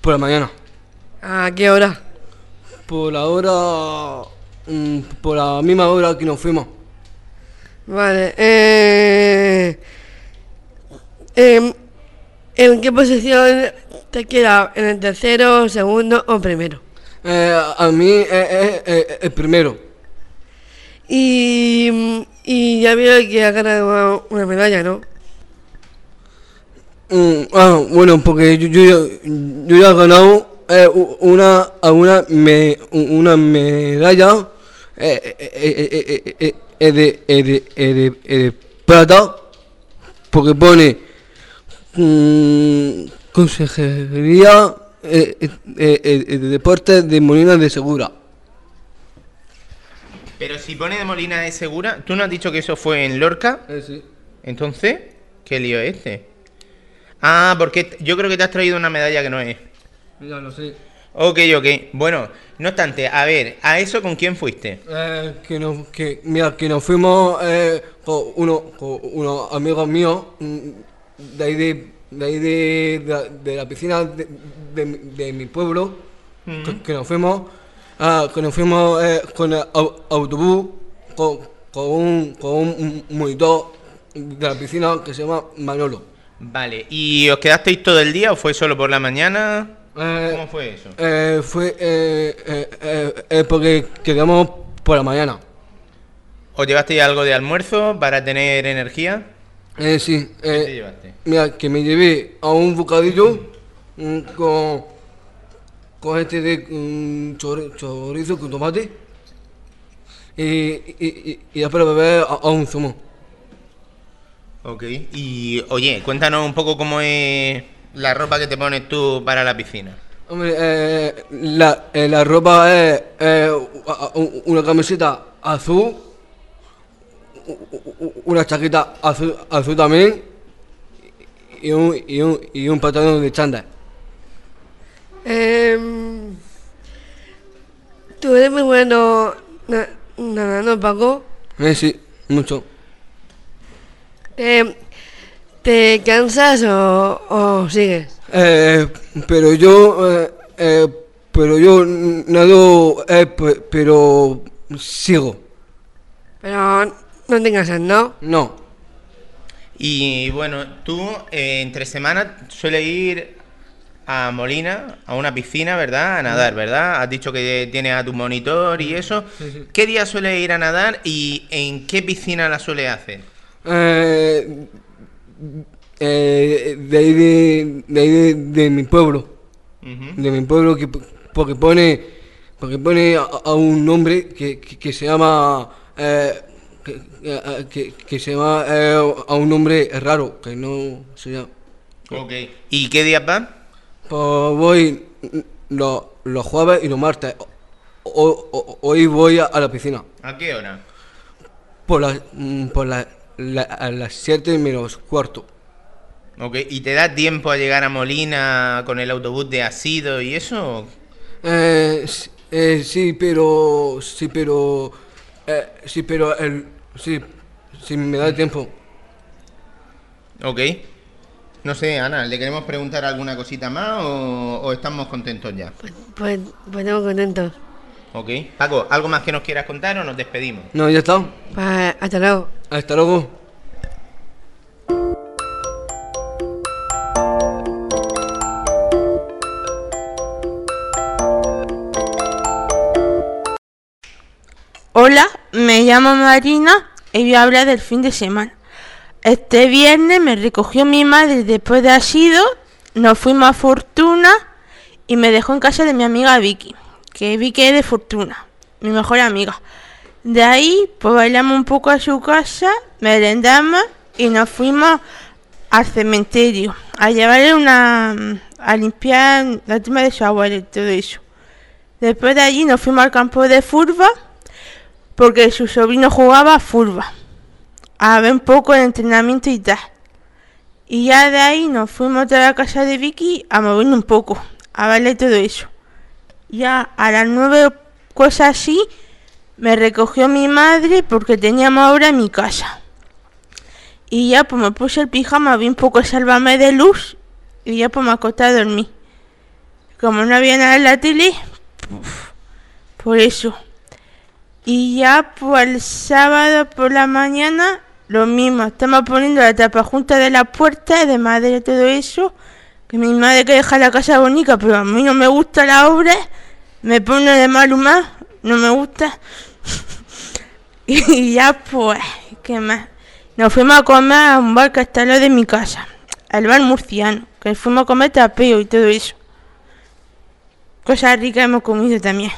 por la mañana ¿A qué hora? por la hora mm, por la misma hora que nos fuimos Vale, eh, em, ¿en qué posición te queda? ¿En el tercero, segundo o primero? Eh, a mí eh, eh, eh, el primero Y, ya veo que ha ganado una, medalla, ¿no? Mm, ah, bueno, porque yo, yo, yo ya he ganado eh, una, una, me, una medalla eh, eh, eh, eh, eh, eh, eh, de, eh, de, eh, de, eh, plata, porque pone mm, Consejería eh, eh, eh, eh, de Deportes de Molina de Segura. Pero si pone de Molina de Segura, ¿tú no has dicho que eso fue en Lorca? Eh, sí. Entonces, ¿qué lío es este? Ah, porque yo creo que te has traído una medalla que no es. Ya lo sé. Ok, ok. Bueno, no obstante, a ver, ¿a eso con quién fuiste? Eh, que nos, que, mira, que nos fuimos eh, con, uno, con unos amigos míos mm, de ahí de, de, ahí de, de la- de la piscina de, de mi- pueblo, que, que nos fuimos, ah, nos fuimos eh, con el au- autobús, con, con, un, con un monitor de la piscina que se llama Manolo. Vale, ¿y os quedasteis todo el día o fue solo por la mañana? Eh, ¿Cómo fue eso? eh, fue eh, eh, porque quedamos por la mañana. ¿Os llevasteis algo de almuerzo para tener energía? Eh, sí, ¿Qué te llevaste? Mira, que me llevé a un bocadillo con, con este de mm, chori- chorizo con tomate y, y, y, y después beber a, a un zumo. Ok. Y oye, cuéntanos un poco cómo es la ropa que te pones tú para la piscina. Hombre, eh, la, eh, la ropa es eh, una camiseta azul, una chaqueta azul, azul también y un, y un, y un pantalón de chándal. Em, Tú eres muy bueno na- nadando, Paco. Eh, sí, mucho. Em, ¿Te cansas o, o sigues? Eh, pero yo, eh, eh, pero yo nado, eh, pe- pero sigo. Pero no te cansas, ¿no? No. Y bueno, tú eh, entre semanas sueles ir a Molina, a una piscina, ¿verdad? A nadar, ¿verdad? Has dicho que tienes a tu monitor y eso. ¿Qué día sueles ir a nadar y en qué piscina la sueles hacer? Eh, eh, de ahí de, de, ahí de, de mi pueblo. De mi pueblo, que, porque pone, porque pone a, a un nombre que, que, que se llama... eh, que, que- que- que se llama eh, a un nombre raro, que no se llama... Ok. ¿Y qué días van? Pues voy los, los jueves y los martes. O- o- hoy voy a, a la piscina. ¿A qué hora? Por las mm, por la- la- a las 7 menos cuarto. Ok. ¿Y te da tiempo a llegar a Molina con el autobús de Asido y eso? Eh, eh, sí, pero. Sí, pero. eh, sí, pero. El, sí, sí, me da tiempo. Ok. No sé, Ana, ¿le queremos preguntar alguna cosita más o, o estamos contentos ya? Pues, pues estamos contentos. Ok. Paco, ¿algo más que nos quieras contar o nos despedimos? No, ya está. Pues hasta luego. Hasta luego. Hola, me llamo Marina y voy a hablar del fin de semana. Este viernes me recogió mi madre después de asido, nos fuimos a Fortuna y me dejó en casa de mi amiga Vicky, que Vicky es de Fortuna, mi mejor amiga. De ahí, pues bailamos un poco a su casa, merendamos y nos fuimos al cementerio a llevarle una. a limpiar la tumba de su abuelo y todo eso. Después de allí nos fuimos al campo de furba porque su sobrino jugaba a furba. A ver un poco el entrenamiento y tal. Y ya de ahí nos fuimos a la casa de Vicky a movernos un poco, a verle todo eso. Ya a las nueve cosas así me recogió mi madre porque teníamos ahora mi casa. Y ya pues me puse el pijama, vi un poco sálvame de luz y ya pues me acosté a dormir. Como no había nada en la tele, por eso. Y ya pues el sábado por la mañana lo mismo, estamos poniendo la tapa junta de la puerta de madera todo eso. Que mi madre que deja la casa bonita, pero a mí no me gusta la obra, me pone de mal humor, no me gusta. y ya pues, ¿qué más? Nos fuimos a comer a un bar que está al lado de mi casa, al bar murciano, que fuimos a comer tapeo y todo eso. Cosas ricas hemos comido también.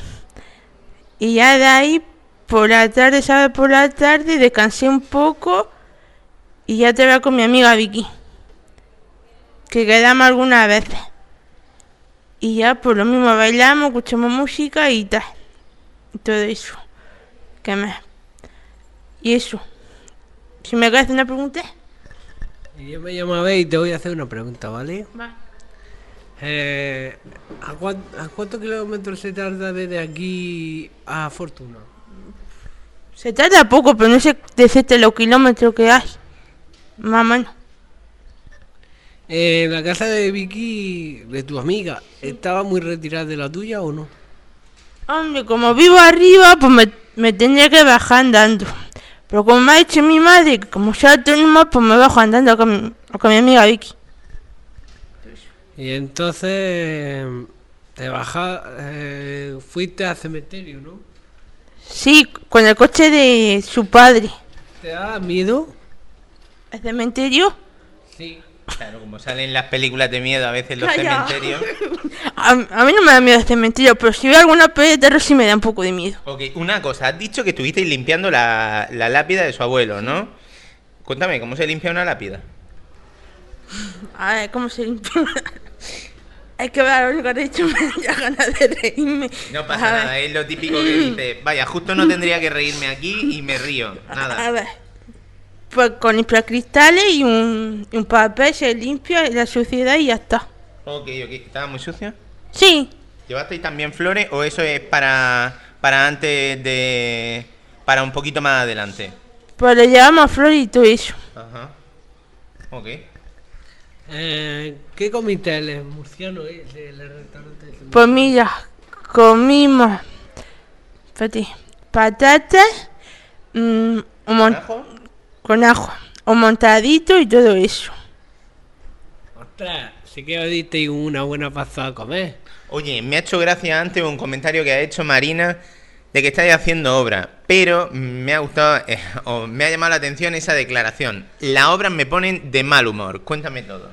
Y ya de ahí, por la tarde, ¿sabes? Por la tarde descansé un poco y ya te veo con mi amiga Vicky. Que quedamos algunas veces. Y ya por lo mismo bailamos, escuchamos música y tal. Y todo eso. ¿Qué más? Y eso. Si me hacer una pregunta. Y Yo me llamo Abel y te voy a hacer una pregunta, ¿vale? Va. Eh, ¿a, cuán- a cuántos kilómetros se tarda desde aquí a Fortuna? Se tarda poco, pero no sé decirte los kilómetros que hay. Más o menos. Eh, la casa de Vicky, de tu amiga, ¿estaba muy retirada de la tuya o no? Hombre, como vivo arriba, pues me, me tendría que bajar andando. Pero como me ha dicho mi madre, como soy autónoma, pues me bajo andando con, mi- con mi amiga Vicky. Y entonces te bajas, eh, fuiste al cementerio, ¿no? Sí, con el coche de su padre. ¿Te da miedo? ¿El cementerio? Sí. Claro, como salen las películas de miedo a veces los Calla. cementerios. A, a mí no me da miedo el cementerio, pero si veo alguna peli de terror sí me da un poco de miedo. Ok, una cosa, has dicho que estuvisteis limpiando la, la lápida de su abuelo, ¿no? Cuéntame, ¿cómo se limpia una lápida? A ver, ¿cómo se limpia? Hay que ver lo único que dicho, me da ganas de reírme. No pasa A ver. nada, es lo típico que dice, vaya, justo no tendría que reírme aquí y me río. A Nada. ver. Pues con limpiacristales y un, un papel se limpia la suciedad y ya está. Ok, ok, ¿estaba muy sucio? Sí, ¿Llevasteis también flores o eso es para, para antes de... para un poquito más adelante? pues le llevamos flores y todo eso. Ajá. Ok. Eh, ¿Qué comiste el murciano ese, el restaurante? ese? Pues mira, comimos espérate, patatas mm, un mon- ¿Ajo? con ajo, un montadito y todo eso. Ostras, sí que os disteis una buena pasada a comer. Oye, me ha hecho gracia antes un comentario que ha hecho Marina de que estáis haciendo obra, pero me ha gustado, eh, o me ha llamado la atención esa declaración. Las obras me ponen de mal humor. Cuéntame todo.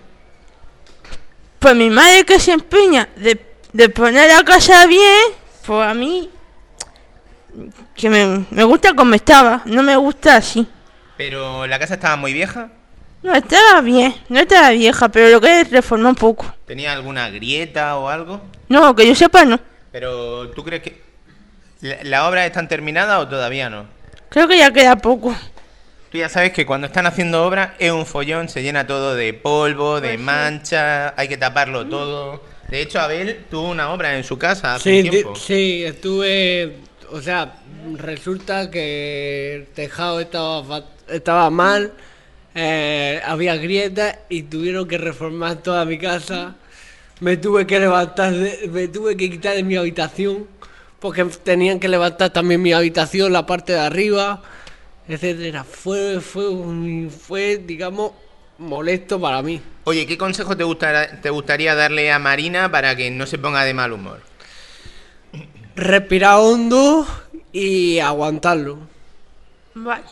Pues mi madre que se empeña de, de poner la casa bien, pues a mí que me, me gusta como estaba, no me gusta así. Pero la casa estaba muy vieja. No, estaba bien, no estaba vieja, pero lo que es reformó un poco. ¿Tenía alguna grieta o algo? No, que yo sepa no. Pero ¿tú crees que la- las obras están terminadas o todavía no? Creo que ya queda poco. Tú ya sabes que cuando están haciendo obras es un follón, se llena todo de polvo, de mancha, hay que taparlo todo. De hecho, Abel tuvo una obra en su casa hace Sí, tiempo. sí, estuve. O sea, resulta que el tejado estaba, estaba mal, eh, había grietas y tuvieron que reformar toda mi casa. Me tuve que levantar, de- me tuve que quitar de mi habitación porque tenían que levantar también mi habitación, la parte de arriba, etcétera. Fue, fue, fue, digamos, molesto para mí. Oye, ¿qué consejo te, te gustaría darle a Marina para que no se ponga de mal humor? Respirar hondo y aguantarlo. Vale.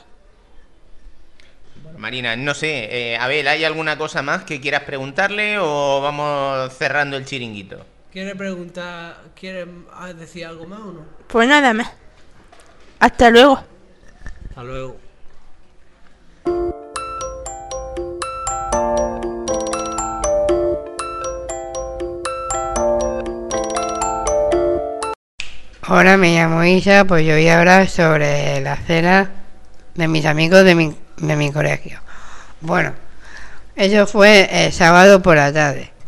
Marina, no sé, eh, Abel, ¿hay alguna cosa más que quieras preguntarle o vamos cerrando el chiringuito? ¿Quiere preguntar, quiere decir algo más o no? Pues nada más. Hasta luego. Hasta luego. Hola, me llamo Isa, pues yo voy a hablar sobre la cena de mis amigos de mi, de mi colegio. Bueno, eso fue el sábado por la tarde.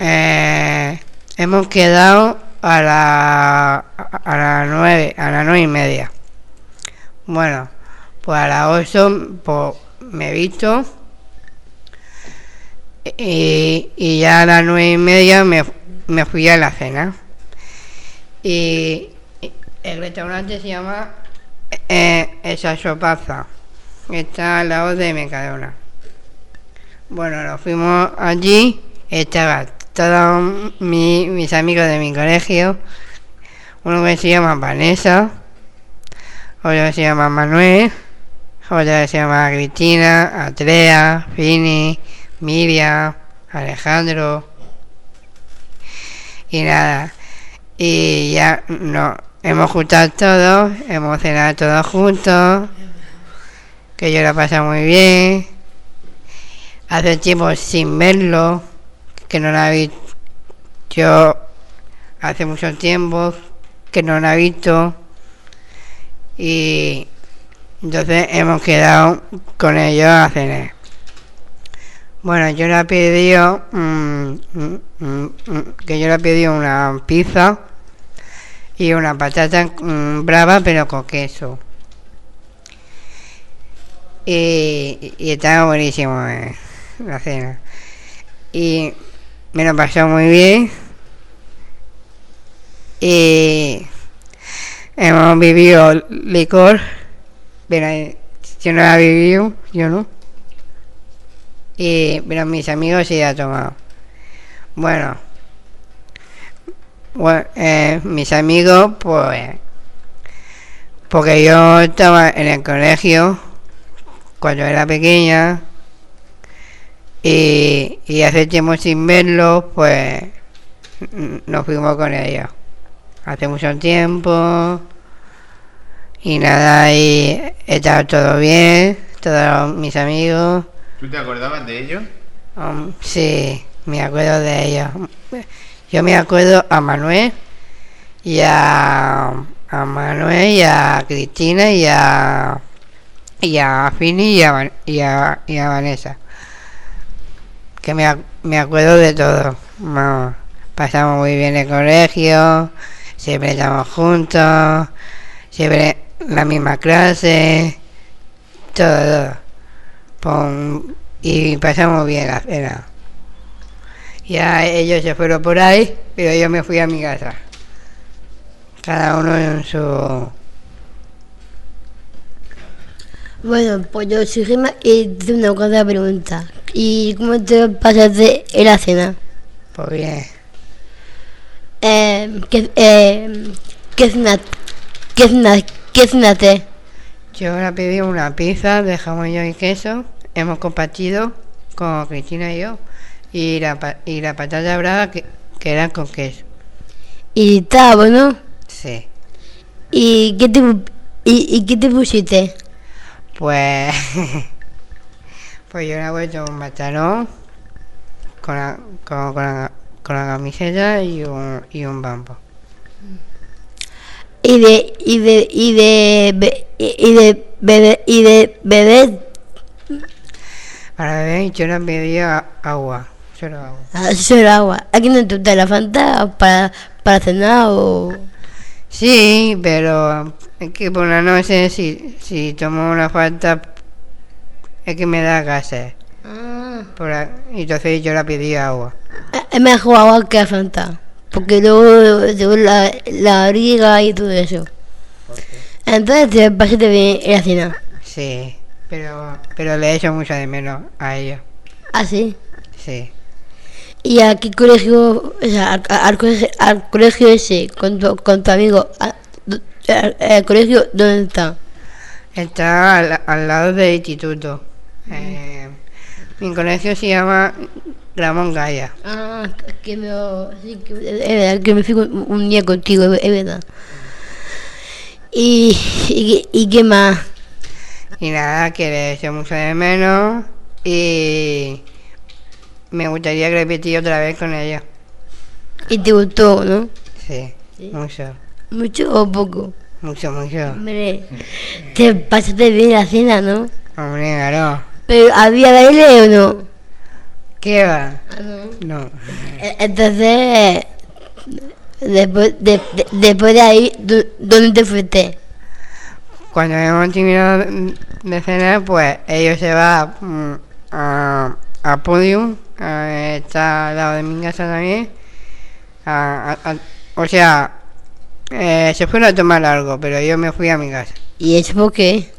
Eh, hemos quedado a la a las nueve, a las nueve y media. Bueno, pues a las ocho pues, me he visto y, ya a las nueve y media me, me fui a la cena. Y y el restaurante se llama eh, Esa Sopaza. Está al lado de Mercadona. Bueno, nos fuimos allí. Estaba todos mi- mis amigos de mi colegio. Uno que se llama Vanessa. Otro que se llama Manuel. Otro que se llama Cristina, Andrea, Fini, Miriam, Alejandro. Y nada. Y ya nos hemos juntado todos, hemos cenado todos juntos, que yo la pasado muy bien. Hace tiempo sin verlo, que no la he visto. Hace mucho tiempo que no la he visto. Y entonces hemos quedado con ellos a cenar. Bueno, yo le he pedido mm, mm, mm, que yo le he pedido una pizza y una patata mm, brava pero con queso. Y, y estaba buenísimo eh, la cena. Y me lo pasó muy bien. Y hemos vivido licor, pero eh, yo no la he vivido, yo no. Y, pero mis amigos sí han tomado. Bueno, bue- eh, mis amigos, pues, porque yo estaba en el colegio cuando era pequeña y, y hace tiempo sin verlos, pues n- nos fuimos con ellos. Hace mucho tiempo y nada, y estaba todo bien, todos mis amigos. ¿Tú te acordabas de ello? Um, sí, me acuerdo de ellos. Yo me acuerdo a Manuel y a, a Manuel y a Cristina y a y a Fini y a, y a, y a Vanessa. Me, ac- me acuerdo de todo. Vamos, pasamos muy bien el colegio, siempre estamos juntos, siempre la misma clase, todo, y pasamos bien la cena. Ya ellos se fueron por ahí, pero yo me fui a mi casa. Cada uno en su... Bueno, pues yo soy Gemma y tengo una cosa pregunta. ¿Y cómo te pasaste en la cena? Pues bien. Eh, ¿qué, eh, ¿Qué qué qué cenaste? Yo ahora pedí una pizza de jamón y queso. Hemos compartido con Cristina y yo. Y la, y la patata brava que, que con queso. Y estaba bueno. Sí. ¿Y qué te, y qué te pusiste? Pues. pues yo le he puesto un pantalón con la, con, con la, con la camiseta y un, y un bambo. Y de, y de, y de, be- y de, bebé, y de bebé, Para beber yo le pedí a- agua. Solo agua. ah, solo agua. ¿A quién no te gusta la Fanta para, para cenar o...? Sí, pero es que por la noche si, si tomo una falta es que me da gases. Por la- entonces yo le pedí agua. Es mejor agua que la Fanta. Porque luego, luego la, la briga y todo eso. Entonces te pasaste bien en la cena. Sí, pero, pero le echo mucho de menos a ella. ¿Ah, sí? Sí. ¿Y a qué colegio, o sea, al, al colegio, al colegio ese, con tu, con tu amigo, el colegio, dónde está? Está al, al lado del instituto. Eh, mi colegio se llama Ramón Gaya. Ah, que me, sí, que, es verdad, que me fui un, día contigo, es es verdad. ¿Y, y, y qué más? Y nada, que le echo mucho de menos y me gustaría repetir otra vez con ella. ¿Y te gustó, no? Sí, mucho, ¿Mucho o poco? mucho, mucho. Hombre, te pasaste bien la cena, ¿no? Hombre, claro. Pero ¿había baile o no? ¿Qué va? Ah, no. No. E- Entonces, después de, de- después de ahí, ¿dó- ¿dónde te fuiste? Cuando hemos terminado de cenar, pues ellos se van mm, a, a Podium, a- está al lado de mi casa también. A- a- a- o sea, eh, se fueron a tomar algo, pero yo me fui a mi casa. ¿Y eso por qué?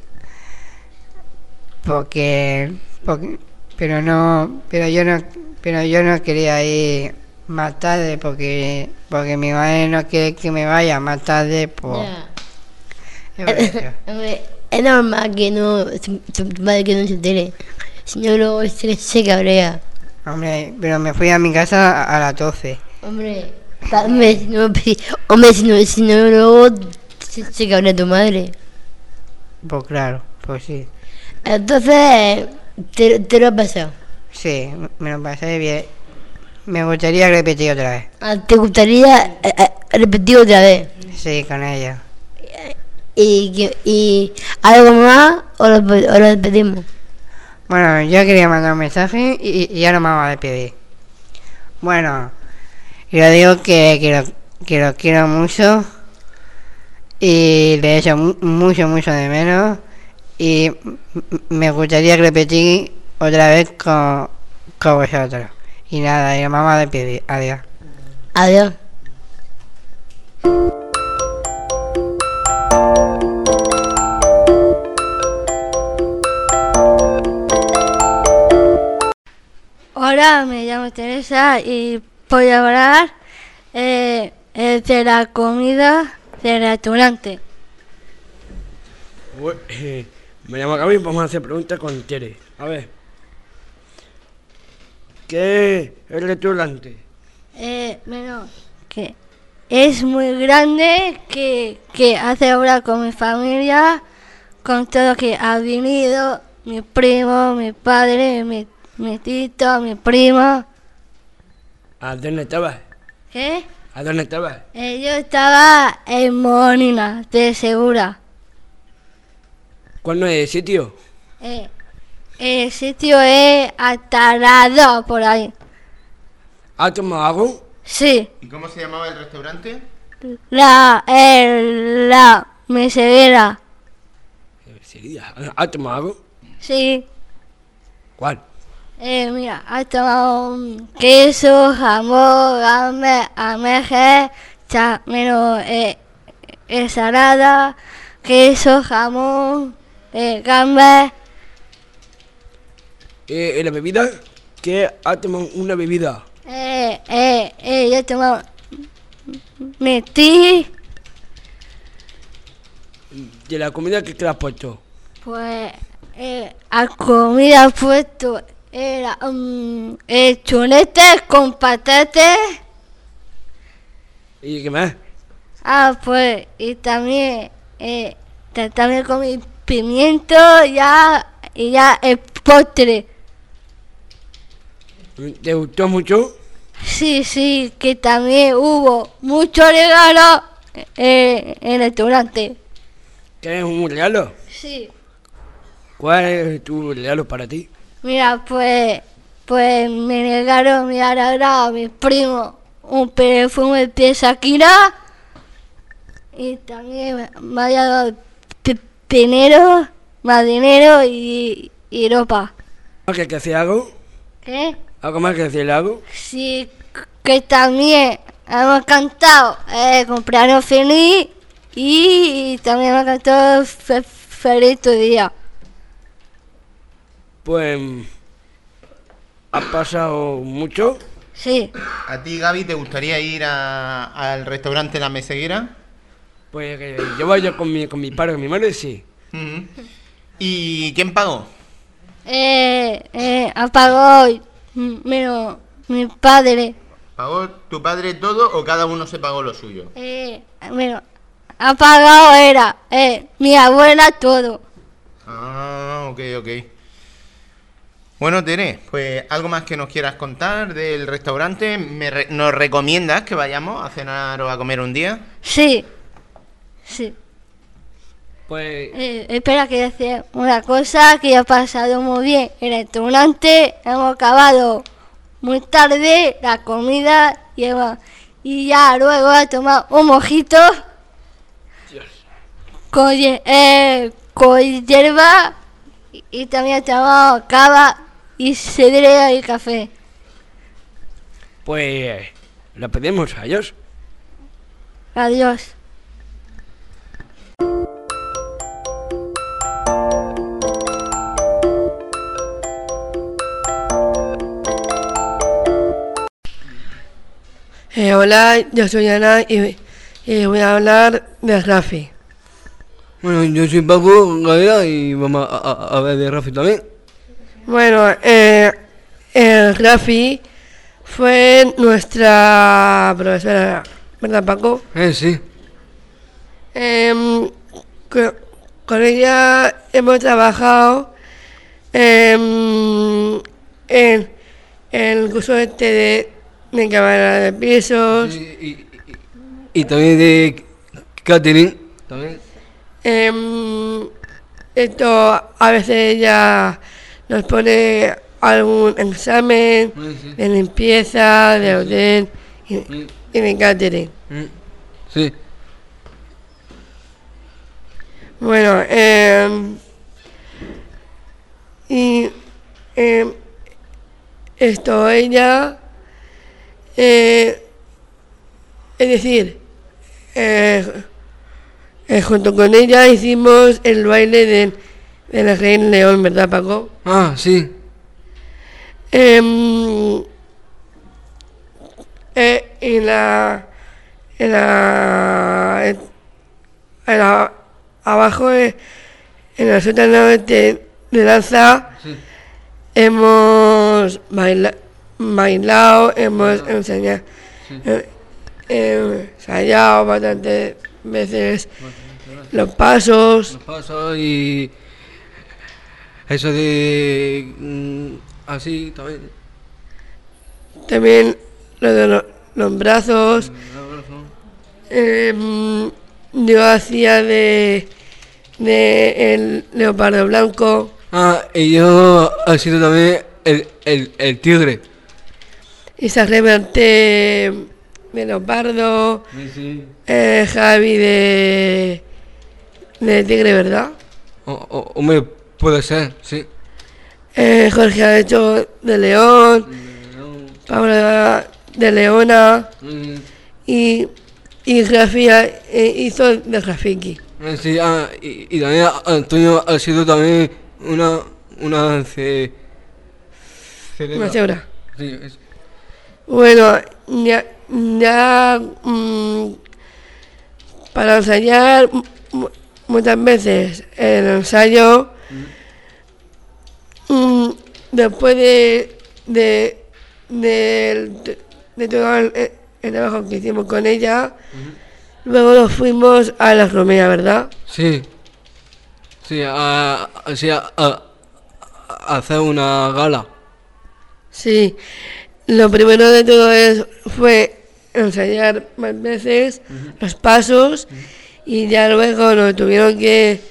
Porque, porque pero no, pero yo no, pero yo no quería ir más tarde porque, porque mi madre no quiere que me vaya más tarde, es por. Hombre, es normal que no, que no se entere. Si no, luego se cabrea. Hombre, pero me fui a mi casa a, a las 12. Hombre, hombre, si no, hombre, si no, si no luego se, se cabrea tu madre. Pues claro, pues sí. Entonces, te, te lo has pasado. Sí, me lo pasé bien. Me gustaría repetir otra vez. Ah, ¿Te gustaría eh, eh, repetir otra vez? Sí, con ella. ¿Y, y algo más o lo, o lo despedimos? Bueno, yo quería mandar un mensaje y, ya no me vamos a despedir. Bueno, y le digo que, que, lo, quiero mucho y le echo mu- mucho, mucho de menos y me gustaría repetir otra vez con, con vosotros. Y nada, y nos vamos a despedir. Adiós. Adiós. Hola, me llamo Teresa y voy a hablar eh, eh, de la comida del restaurante. Eh, me llamo Gaby, vamos a hacer preguntas con Tere. A ver. ¿Qué es el restaurante? Eh, bueno, que es muy grande, que, que hace ahora con mi familia, con todo que ha venido, mi primo, mi padre, mi, mi tito, mi primo. ¿A dónde estabas? ¿Qué? ¿A dónde estabas? Eh, yo estaba en Molina, de Segura. ¿Cuál no es el sitio? Eh, el sitio es dos por ahí. ¿Has tomado algo? Sí, ¿Y cómo se llamaba el restaurante? la, el, la mesera. Sería. ¿Has tomado algo? Sí, ¿Cuál? Eh, mira, ha tomado un queso, jamón, ame, ameje, cha, menos, eh, ensalada, queso, jamón, eh, gambas. Eh, ¿En la bebida? ¿Qué has tomado una bebida? Eh, eh, eh, yo he tomado metí, de la comida que, le has puesto. Pues eh, a comida puesto era mm, eh, chuletes con patatas. ¿Y qué más? Ah, pues, y también, eh, ta- también comí pimiento ya, y ya el postre. ¿Te gustó mucho? Sí, sí, que también hubo mucho regalo eh, en el restaurante. ¿Quieres un regalo? Sí. ¿Cuál es tu regalo para ti? Mira, pues, pues me negaron mi aragrado a mi primo un perfume de Shakira y también me- ha dado dinero, más dinero y, y ropa. ¿Más que decir algo? ¿Qué? ¿Algo más que decir algo? Sí, que también hemos cantado eh, cumpleaños feliz y, también hemos cantado fe- feliz tu día. Pues... ¿Ha pasado mucho? Sí. ¿A ti, Gaby, te gustaría ir a- al restaurante La Meseguera? Pues que yo vaya con mi, con mi padre y mi madre, sí. ¿Y quién pagó? Eh, eh, apagó mm, menos mi padre. ¿Pagó tu padre todo o cada uno se pagó lo suyo? Eh, bueno, apagado era eh, mi abuela todo. Ah, ok, ok. Bueno, Tere, pues algo más que nos quieras contar del restaurante. ¿Me re- ¿Nos recomiendas que vayamos a cenar o a comer un día? Sí, sí. Pues... Eh, espera que decir una cosa que ha pasado muy bien. En el restaurante hemos acabado muy tarde la comida y, hemos- y ya luego he tomado un mojito con, eh, con hierba y, y también he tomado cava y sidra y café. Pues... Lo pedimos a ellos. Adiós. Eh, hola, yo soy Ana y, y voy a hablar de Rafi. Bueno, yo soy Paco Gadea y vamos a, a- a ver de Rafi también. Bueno, eh, el Rafi fue nuestra profesora, ¿verdad Paco? Eh, sí. Em, co- con ella hemos trabajado em, en, en el curso este de, de cámara de pisos. Y también de Catherine. También. Em, esto a veces ella nos pone algún examen de limpieza, de hotel y, y de catering. Sí. Bueno, em, y em, esto ella, eh, es decir, eh, eh, junto con ella hicimos el baile del, del Rey León, ¿verdad, Paco? Ah, sí. Em, eh, en la en la, en la- abajo eh, en el sótano de, de danza hemos baila- bailado hemos enseñado eh, eh, ensayado bastantes veces los pasos Los pasos y. Eso de. mm, así también. También lo de lo- los brazos. Em, yo hacía de, de el leopardo blanco. Ah, y yo he sido también el, el, el tigre. Y se reverte de leopardo. Sí. eh, Javi de, de tigre, ¿verdad? O, o, hombre, puede ser, sí. Eh, Jorge ha hecho de león. Paula de leona. Mm, Y, y Grafía eh, hizo de Rafiki. eh, sí, ah, y, y también Antonio ha sido también una. Una. Ce, Una cebra. Sí, es- Bueno, ya, ya mm, para ensayar mu- mu- muchas veces el ensayo, mm, después de, de, de, de todo el, el trabajo que hicimos con ella, luego nos fuimos a la Romea, ¿verdad? Sí. Sí, a, a- sí, a, a- a hacer una gala. Sí, lo primero de todo es, fue ensayar más veces los pasos y ya luego nos tuvieron que,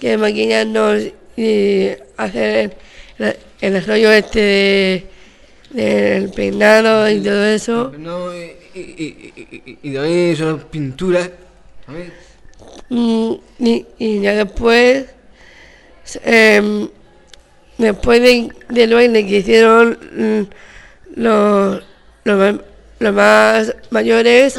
que maquillarnos y hacer el, rollo este de- del peinado y todo eso. No, y, y, y, y- también son pinturas. Mm, Y, y ya después, em, después de, del baile que hicieron mm, los, los, los más mayores,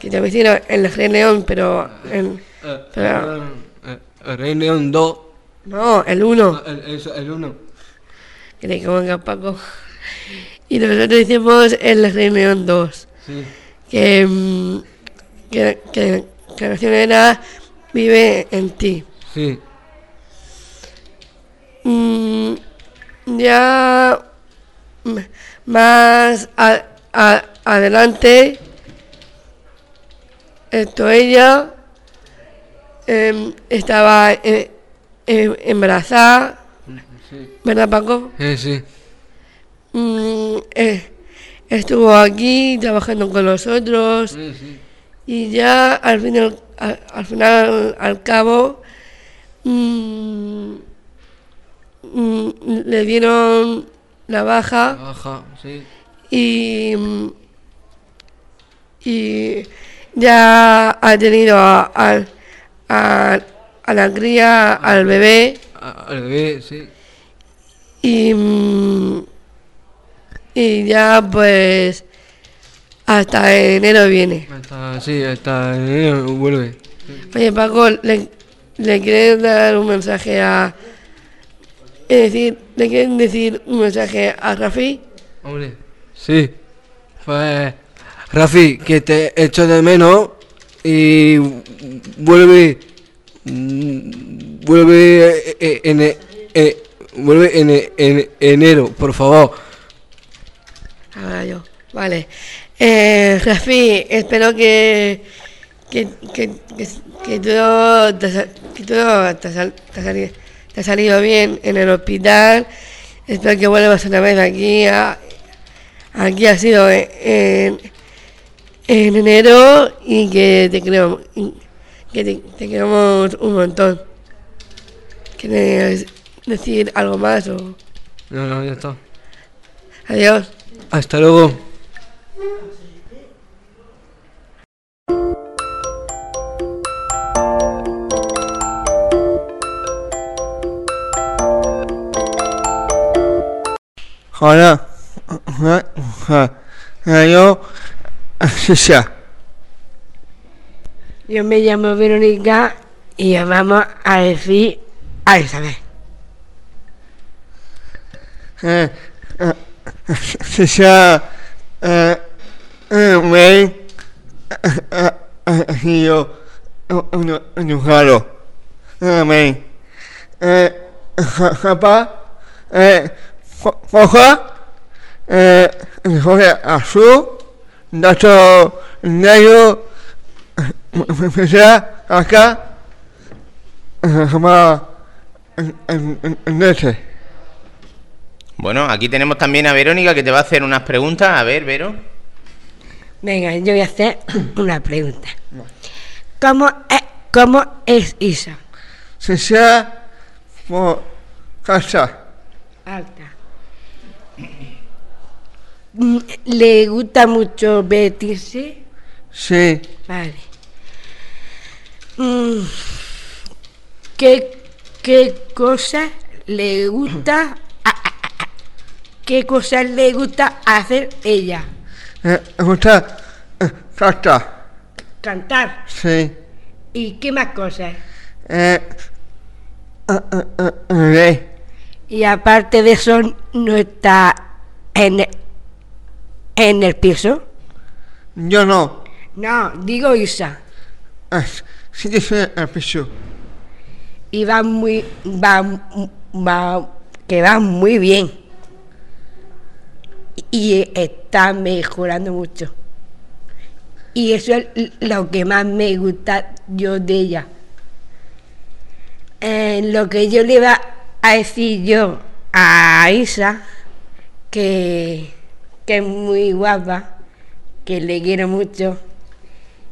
que también hicieron en el Rey León, pero en, Eh, pero- eh, el Rey León 2. no, el 1, El, el, el 1. Que le como Paco. Y nosotros hicimos el Rey León 2, Sí. que, mm, que, que, la canción era Vive en ti. Sí. Mm, ya más a- a- adelante, esto ella em, estaba eh, em, embarazada, ¿verdad Paco? Sí, sí. Mm, eh, estuvo aquí trabajando con nosotros Sí, sí. y ya al final, al, al final, al cabo, mm, mm, le dieron la baja Baja, sí. y, y ya ha tenido a, al- a- a la cría, al bebé A- Al bebé, sí. Y, mm, y ya pues hasta enero viene. Hasta, sí, hasta enero vuelve. Oye Paco, ¿le, le quieres dar un mensaje a... Es decir, ¿le quieren decir un mensaje a Rafi? Hombre. Sí. Pues, Rafi, que te echo de menos y vuelve. mm, Vuelve eh, eh, en, eh, eh, vuelve en, en enero, por favor. Ahora yo. Vale. Eh, Rafi, espero que, que, que, que, que todo, te, que todo te, ha salido bien en el hospital. Espero que vuelvas otra vez aquí. A, aquí ha sido en, en enero y que te creo que te, te queremos un montón. ¿Quieres decir algo más o No, no, ya está. adiós? Hasta luego. Hola. Yo. Ya. Yo me llamo Verónica y os vamos a decir a Isabel. Eh, eh, ya. Eh, eh, me. Eh, eh, eh, yo. Un enojado. Amén. Eh, ja- papá. Eh, jo- hoja. Eh, hoja azul. Dato negro. Ya, acá. Jamás. En, en, en leche. Bueno, aquí tenemos también a Verónica que te va a hacer unas preguntas. A ver, Vero. Venga, yo voy a hacer una pregunta. ¿Cómo es, cómo es Isa? Se sea por casa. Alta. Mm, ¿Le gusta mucho vestirse? Sí. Vale. Mm, ¿Qué, qué cosa le gusta? a- a- a- a- ¿Qué cosas le gusta hacer ella? Eh, me gusta eh, casa. Cantar. Sí. ¿Y qué más cosas? Eh, eh, eh, eh, eh, Y aparte de eso, no está en el, en el piso. Yo no. No, digo Isa. Eh, sí que soy el piso. y va muy, va, va, que va muy bien. Y está mejorando mucho. Y eso es lo que más me gusta yo de ella. Eh, lo que yo le iba a decir yo a Isa, que, que es muy guapa, que le quiero mucho,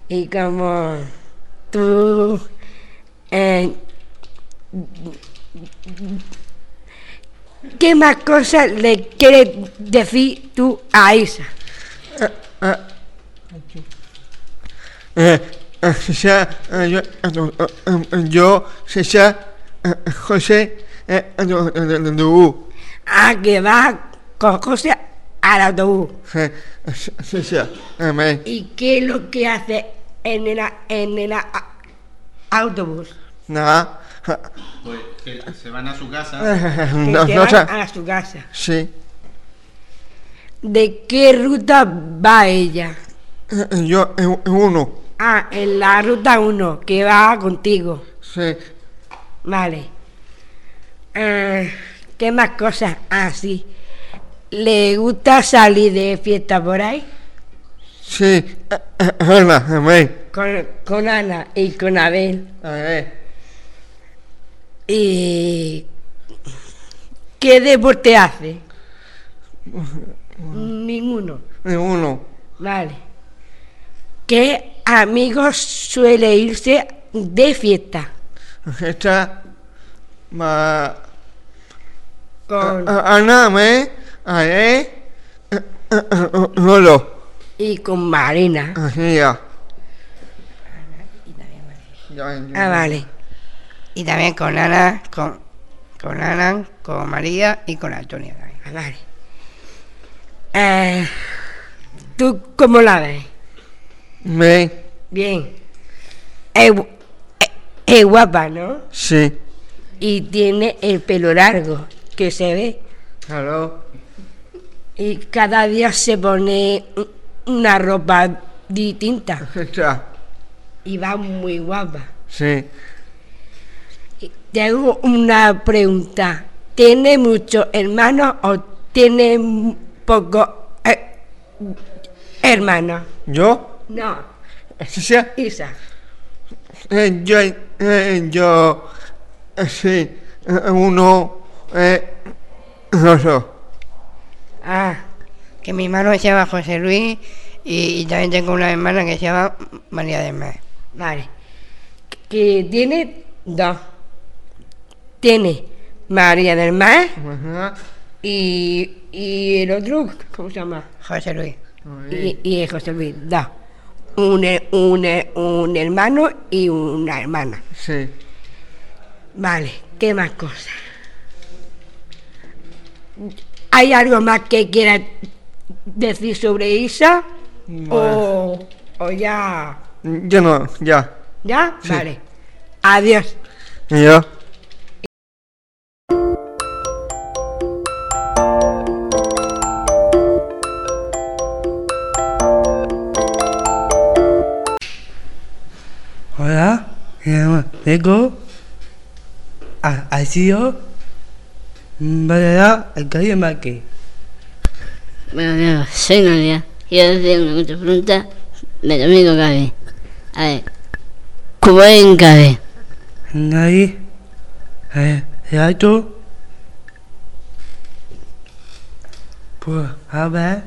y como tú eh, ¿Qué más cosas le quieres decir tú a Isa? Eh, eh, eh, yo, eh, José, Ah, que vas con José al autobús. amén. ¿Y qué es lo que hace en el, a- en el a- a- autobús? Nada, Pues que se van a su casa. Que no, te no van a su casa. sí, ¿De qué ruta va ella? Eh, yo, en en uno, Ah, en la ruta 1, que va contigo. sí, Vale. Eh, ¿Qué más cosas? Ah, sí. ¿Le gusta salir de fiesta por ahí? sí, eh, Ana, amén, Con, con Ana y con Abel. amén. ¿Y qué deporte hace? Ninguno. en uno, Vale. ¿Qué amigos suele irse de fiesta? está, ma, Con, a- Ana, amén, amén, eh, eh, eh, Lolo, y con Marina. así ya. Ya, Ah, vale. Y también con Ana, con, con Ana, con María y con Antonia también. Ah, vale. Eh, ¿Tú cómo la ves? amén, Bien. Es, es- es guapa, ¿no? sí, Y tiene el pelo largo, que se ve. claro, Y cada día se pone una ropa distinta. está, Y va muy guapa. sí. Tengo una pregunta. ¿Tiene muchos hermanos o tiene pocos eh, hermanos? ¿Yo? No, Sí, sí, Isa. eh, yo, eh, yo, eh, sí, eh, uno, eh, dos. Ah, Que mi hermano se llama José Luis y, y también tengo una hermana que se llama María del Mar. vale. Que tiene dos. Tiene María del Mar Ajá. y, y el otro, ¿cómo se llama? José Luis. Y, y José Luis, dos. Un, un, un hermano y una hermana. Sí. Vale, ¿qué más cosas? ¿Hay algo más que quieras decir sobre Isa? O, o ya. Yo no, ya. ¿Ya? Sí. Vale. Adiós. ¿Y Nico. Ha, ha sido Valera el calle Maque. Bueno, Diego, soy Nadia. Quiero decir una mucha pregunta de mi amigo Gaby. A ver, ¿cómo en Gaby? Ahí, eh, el alto. Pues, a ver.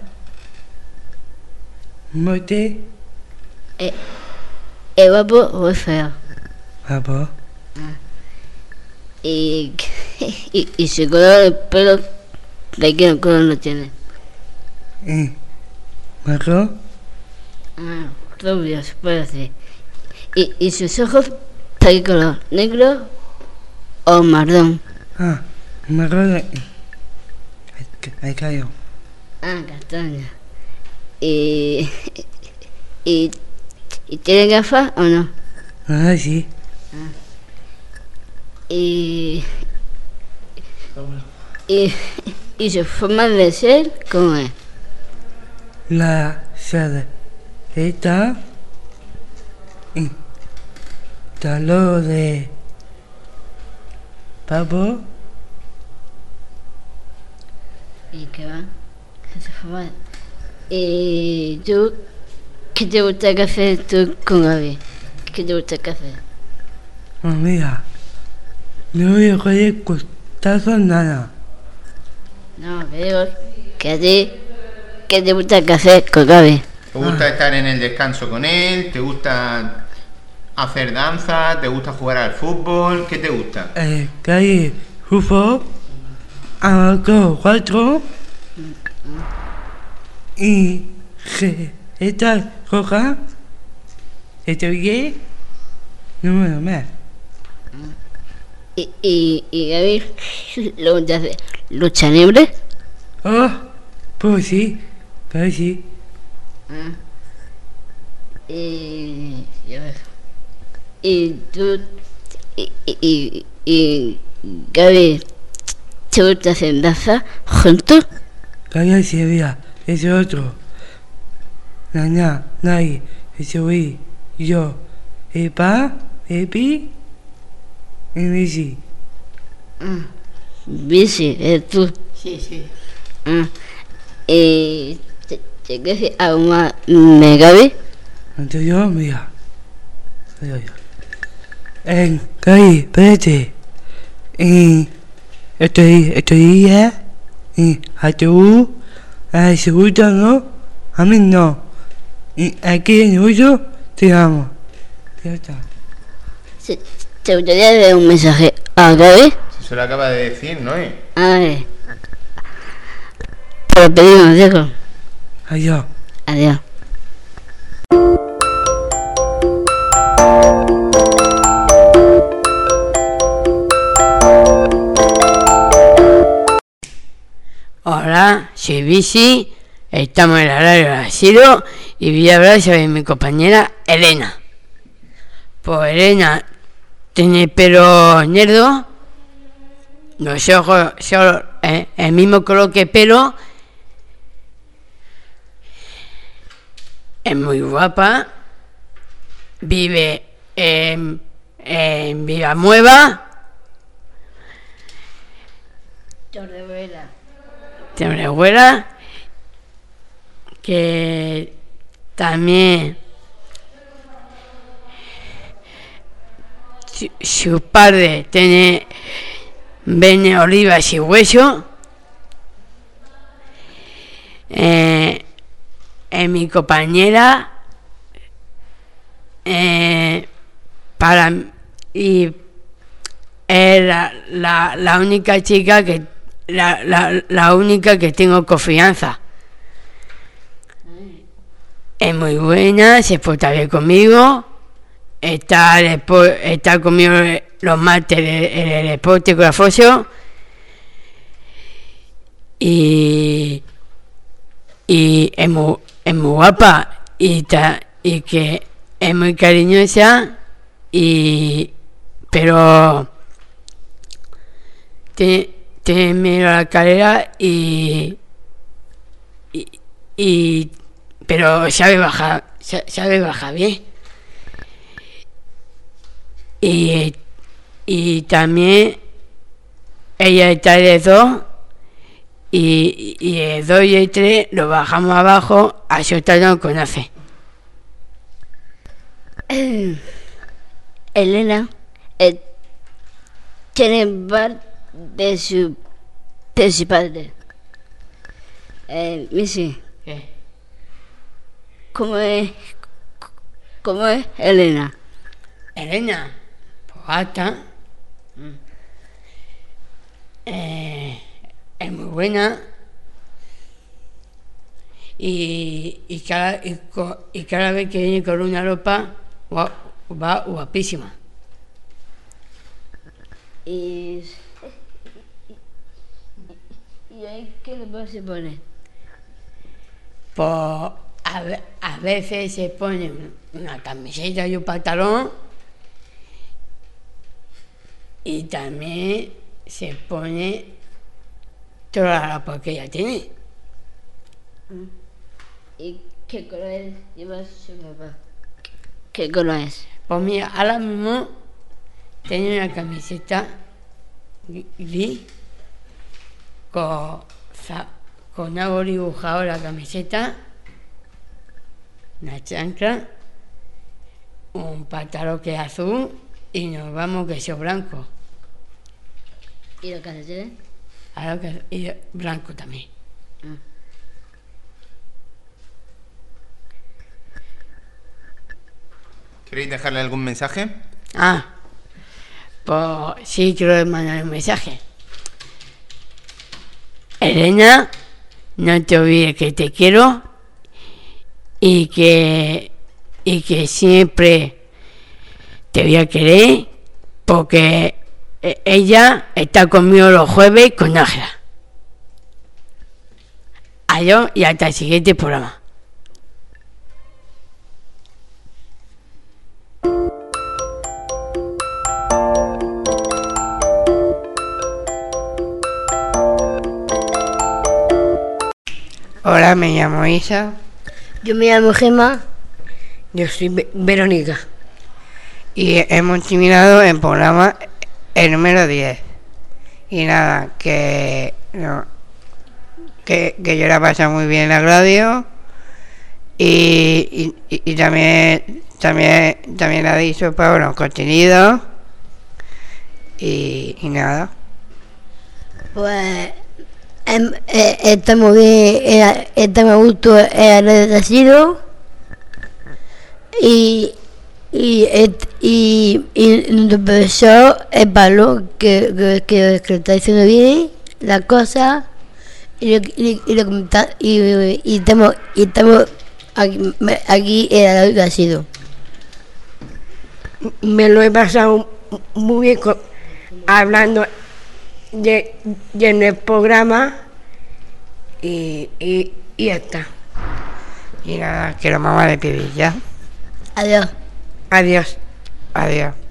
Muerte, ¿Es guapo o feo? Vamos. Y, y, y su color de pelo, ¿de qué color lo tiene? Y, Marco, Ah, rubio, se puede decir. ¿Y, y sus ojos, de qué color? ¿Negro o marrón? ah, Marco, de. Ahí cayó. Ah, castaña. ¿Y, y, y tiene gafas o no? Ah, sí. Y, y, y su forma de ser, ¿cómo es? La sede está. Lo de. papo, ¿Y qué va? ¿Qué se fuma? ¿Y tú qué te gusta que hacer tú con Gaby? ¿Qué te gusta que hacer? Mira, no voy a coger costazos nada. No, que digo que a ti, ¿qué te gusta que hacer con Gaby? ¿Te gusta estar en el descanso con él? ¿Te gusta hacer danza? ¿Te gusta jugar al fútbol? ¿Qué te gusta? Eh, calle, fútbol, abajo cuatro y esta roja, estoy bien, número más. ¿Y, y, y Gaby lo gusta hacer lucha libre? Oh, pues sí, pues sí. Y, y a ver. y tú, y, y, y, Gaby, ¿te hacer danza juntos? Calla Sevilla, ese otro. Nana, Nai, ese güey, yo, Epa, Epi, y Missy. Bici, eh, tú. Sí, sí. Ah, decir algo más de Gaby? Antes yo, mira. En, Cari, espérate. Y estoy, estoy ya. Y a tú, a ese gusta, ¿no? A mí no. Y aquí en el uso, te amo. Ya está. ¿Te, te gustaría dar un mensaje a Gaby? Se lo acaba de decir, ¿no? eh? A ver. Te lo pedimos, Diego. Adiós. Adiós. Hola, soy Bici, estamos en el horario de asilo y voy a hablar sobre mi compañera Elena. Pues Elena tiene pelo negro, los ojos son eh, el mismo color que pelo, es muy guapa, vive en, en tiene una abuela que también su, padre tiene vene olivas y hueso. Eh, eh, mi compañera. Eh, para y es la, la, la única chica que la, la, la única que tengo confianza. Es muy buena, se porta bien conmigo, está, despo- está conmigo los martes en el, el deporte con la Fosio y, y es, muy, es muy guapa y, ta- y que es muy cariñosa y pero te, te miro la carrera y, y, y- pero sabe bajar sa- sabe bajar bien y, y también ella está de dos y, y el 2 y el 3 lo bajamos abajo a soltarlo con AFE. Eh, Elena eh, tiene bar de su, de su padre. Eh, Missy, ¿Qué? ¿cómo es, cómo es Elena? Elena, Eh, es muy buena. Y, y, cada, y, cada vez que viene con una ropa va, va guapísima. Y, y ahí qué ropa se pone? Pues a veces se pone una camiseta y un pantalón y también se pone toda la ropa que ella tiene. ¿Y qué color lleva su ropa? ¿Qué color es? Pues mira, ahora mismo tiene una camiseta gris con, con algo dibujado en la camiseta, una chancla, un pantalón que es azul y nos vamos que es blanco. ¿Y lo que haces? Ahora que y blanco también. ¿Queréis dejarle algún mensaje? Ah, pues sí, quiero mandar un mensaje. Elena, no te olvides que te quiero y que, y que siempre te voy a querer porque e- ella está conmigo los jueves con Ángela. Adiós y hasta el siguiente programa. Hola, me llamo Isa. Yo me llamo Gema. Yo soy Ve- Verónica. Y hemos terminado el programa el número 10. Y nada, que, no, que, que yo la paso muy bien en la radio. Y, y, también, también, también ha dicho Pablo contenido. Y, y nada. Pues em, eh, estamos bien, eh, estamos a gusto en el asilo y y, y, y profesor es Pablo que, que, que, que está diciendo bien la cosa y, lo- y, y, y, y estamos y estamos aquí, aquí en el asilo. me lo he pasado muy bien con- hablando de, de en el programa y, y, y ya está. Y nada, que lo vamos a despedir ya. Adiós. Adiós. Adiós.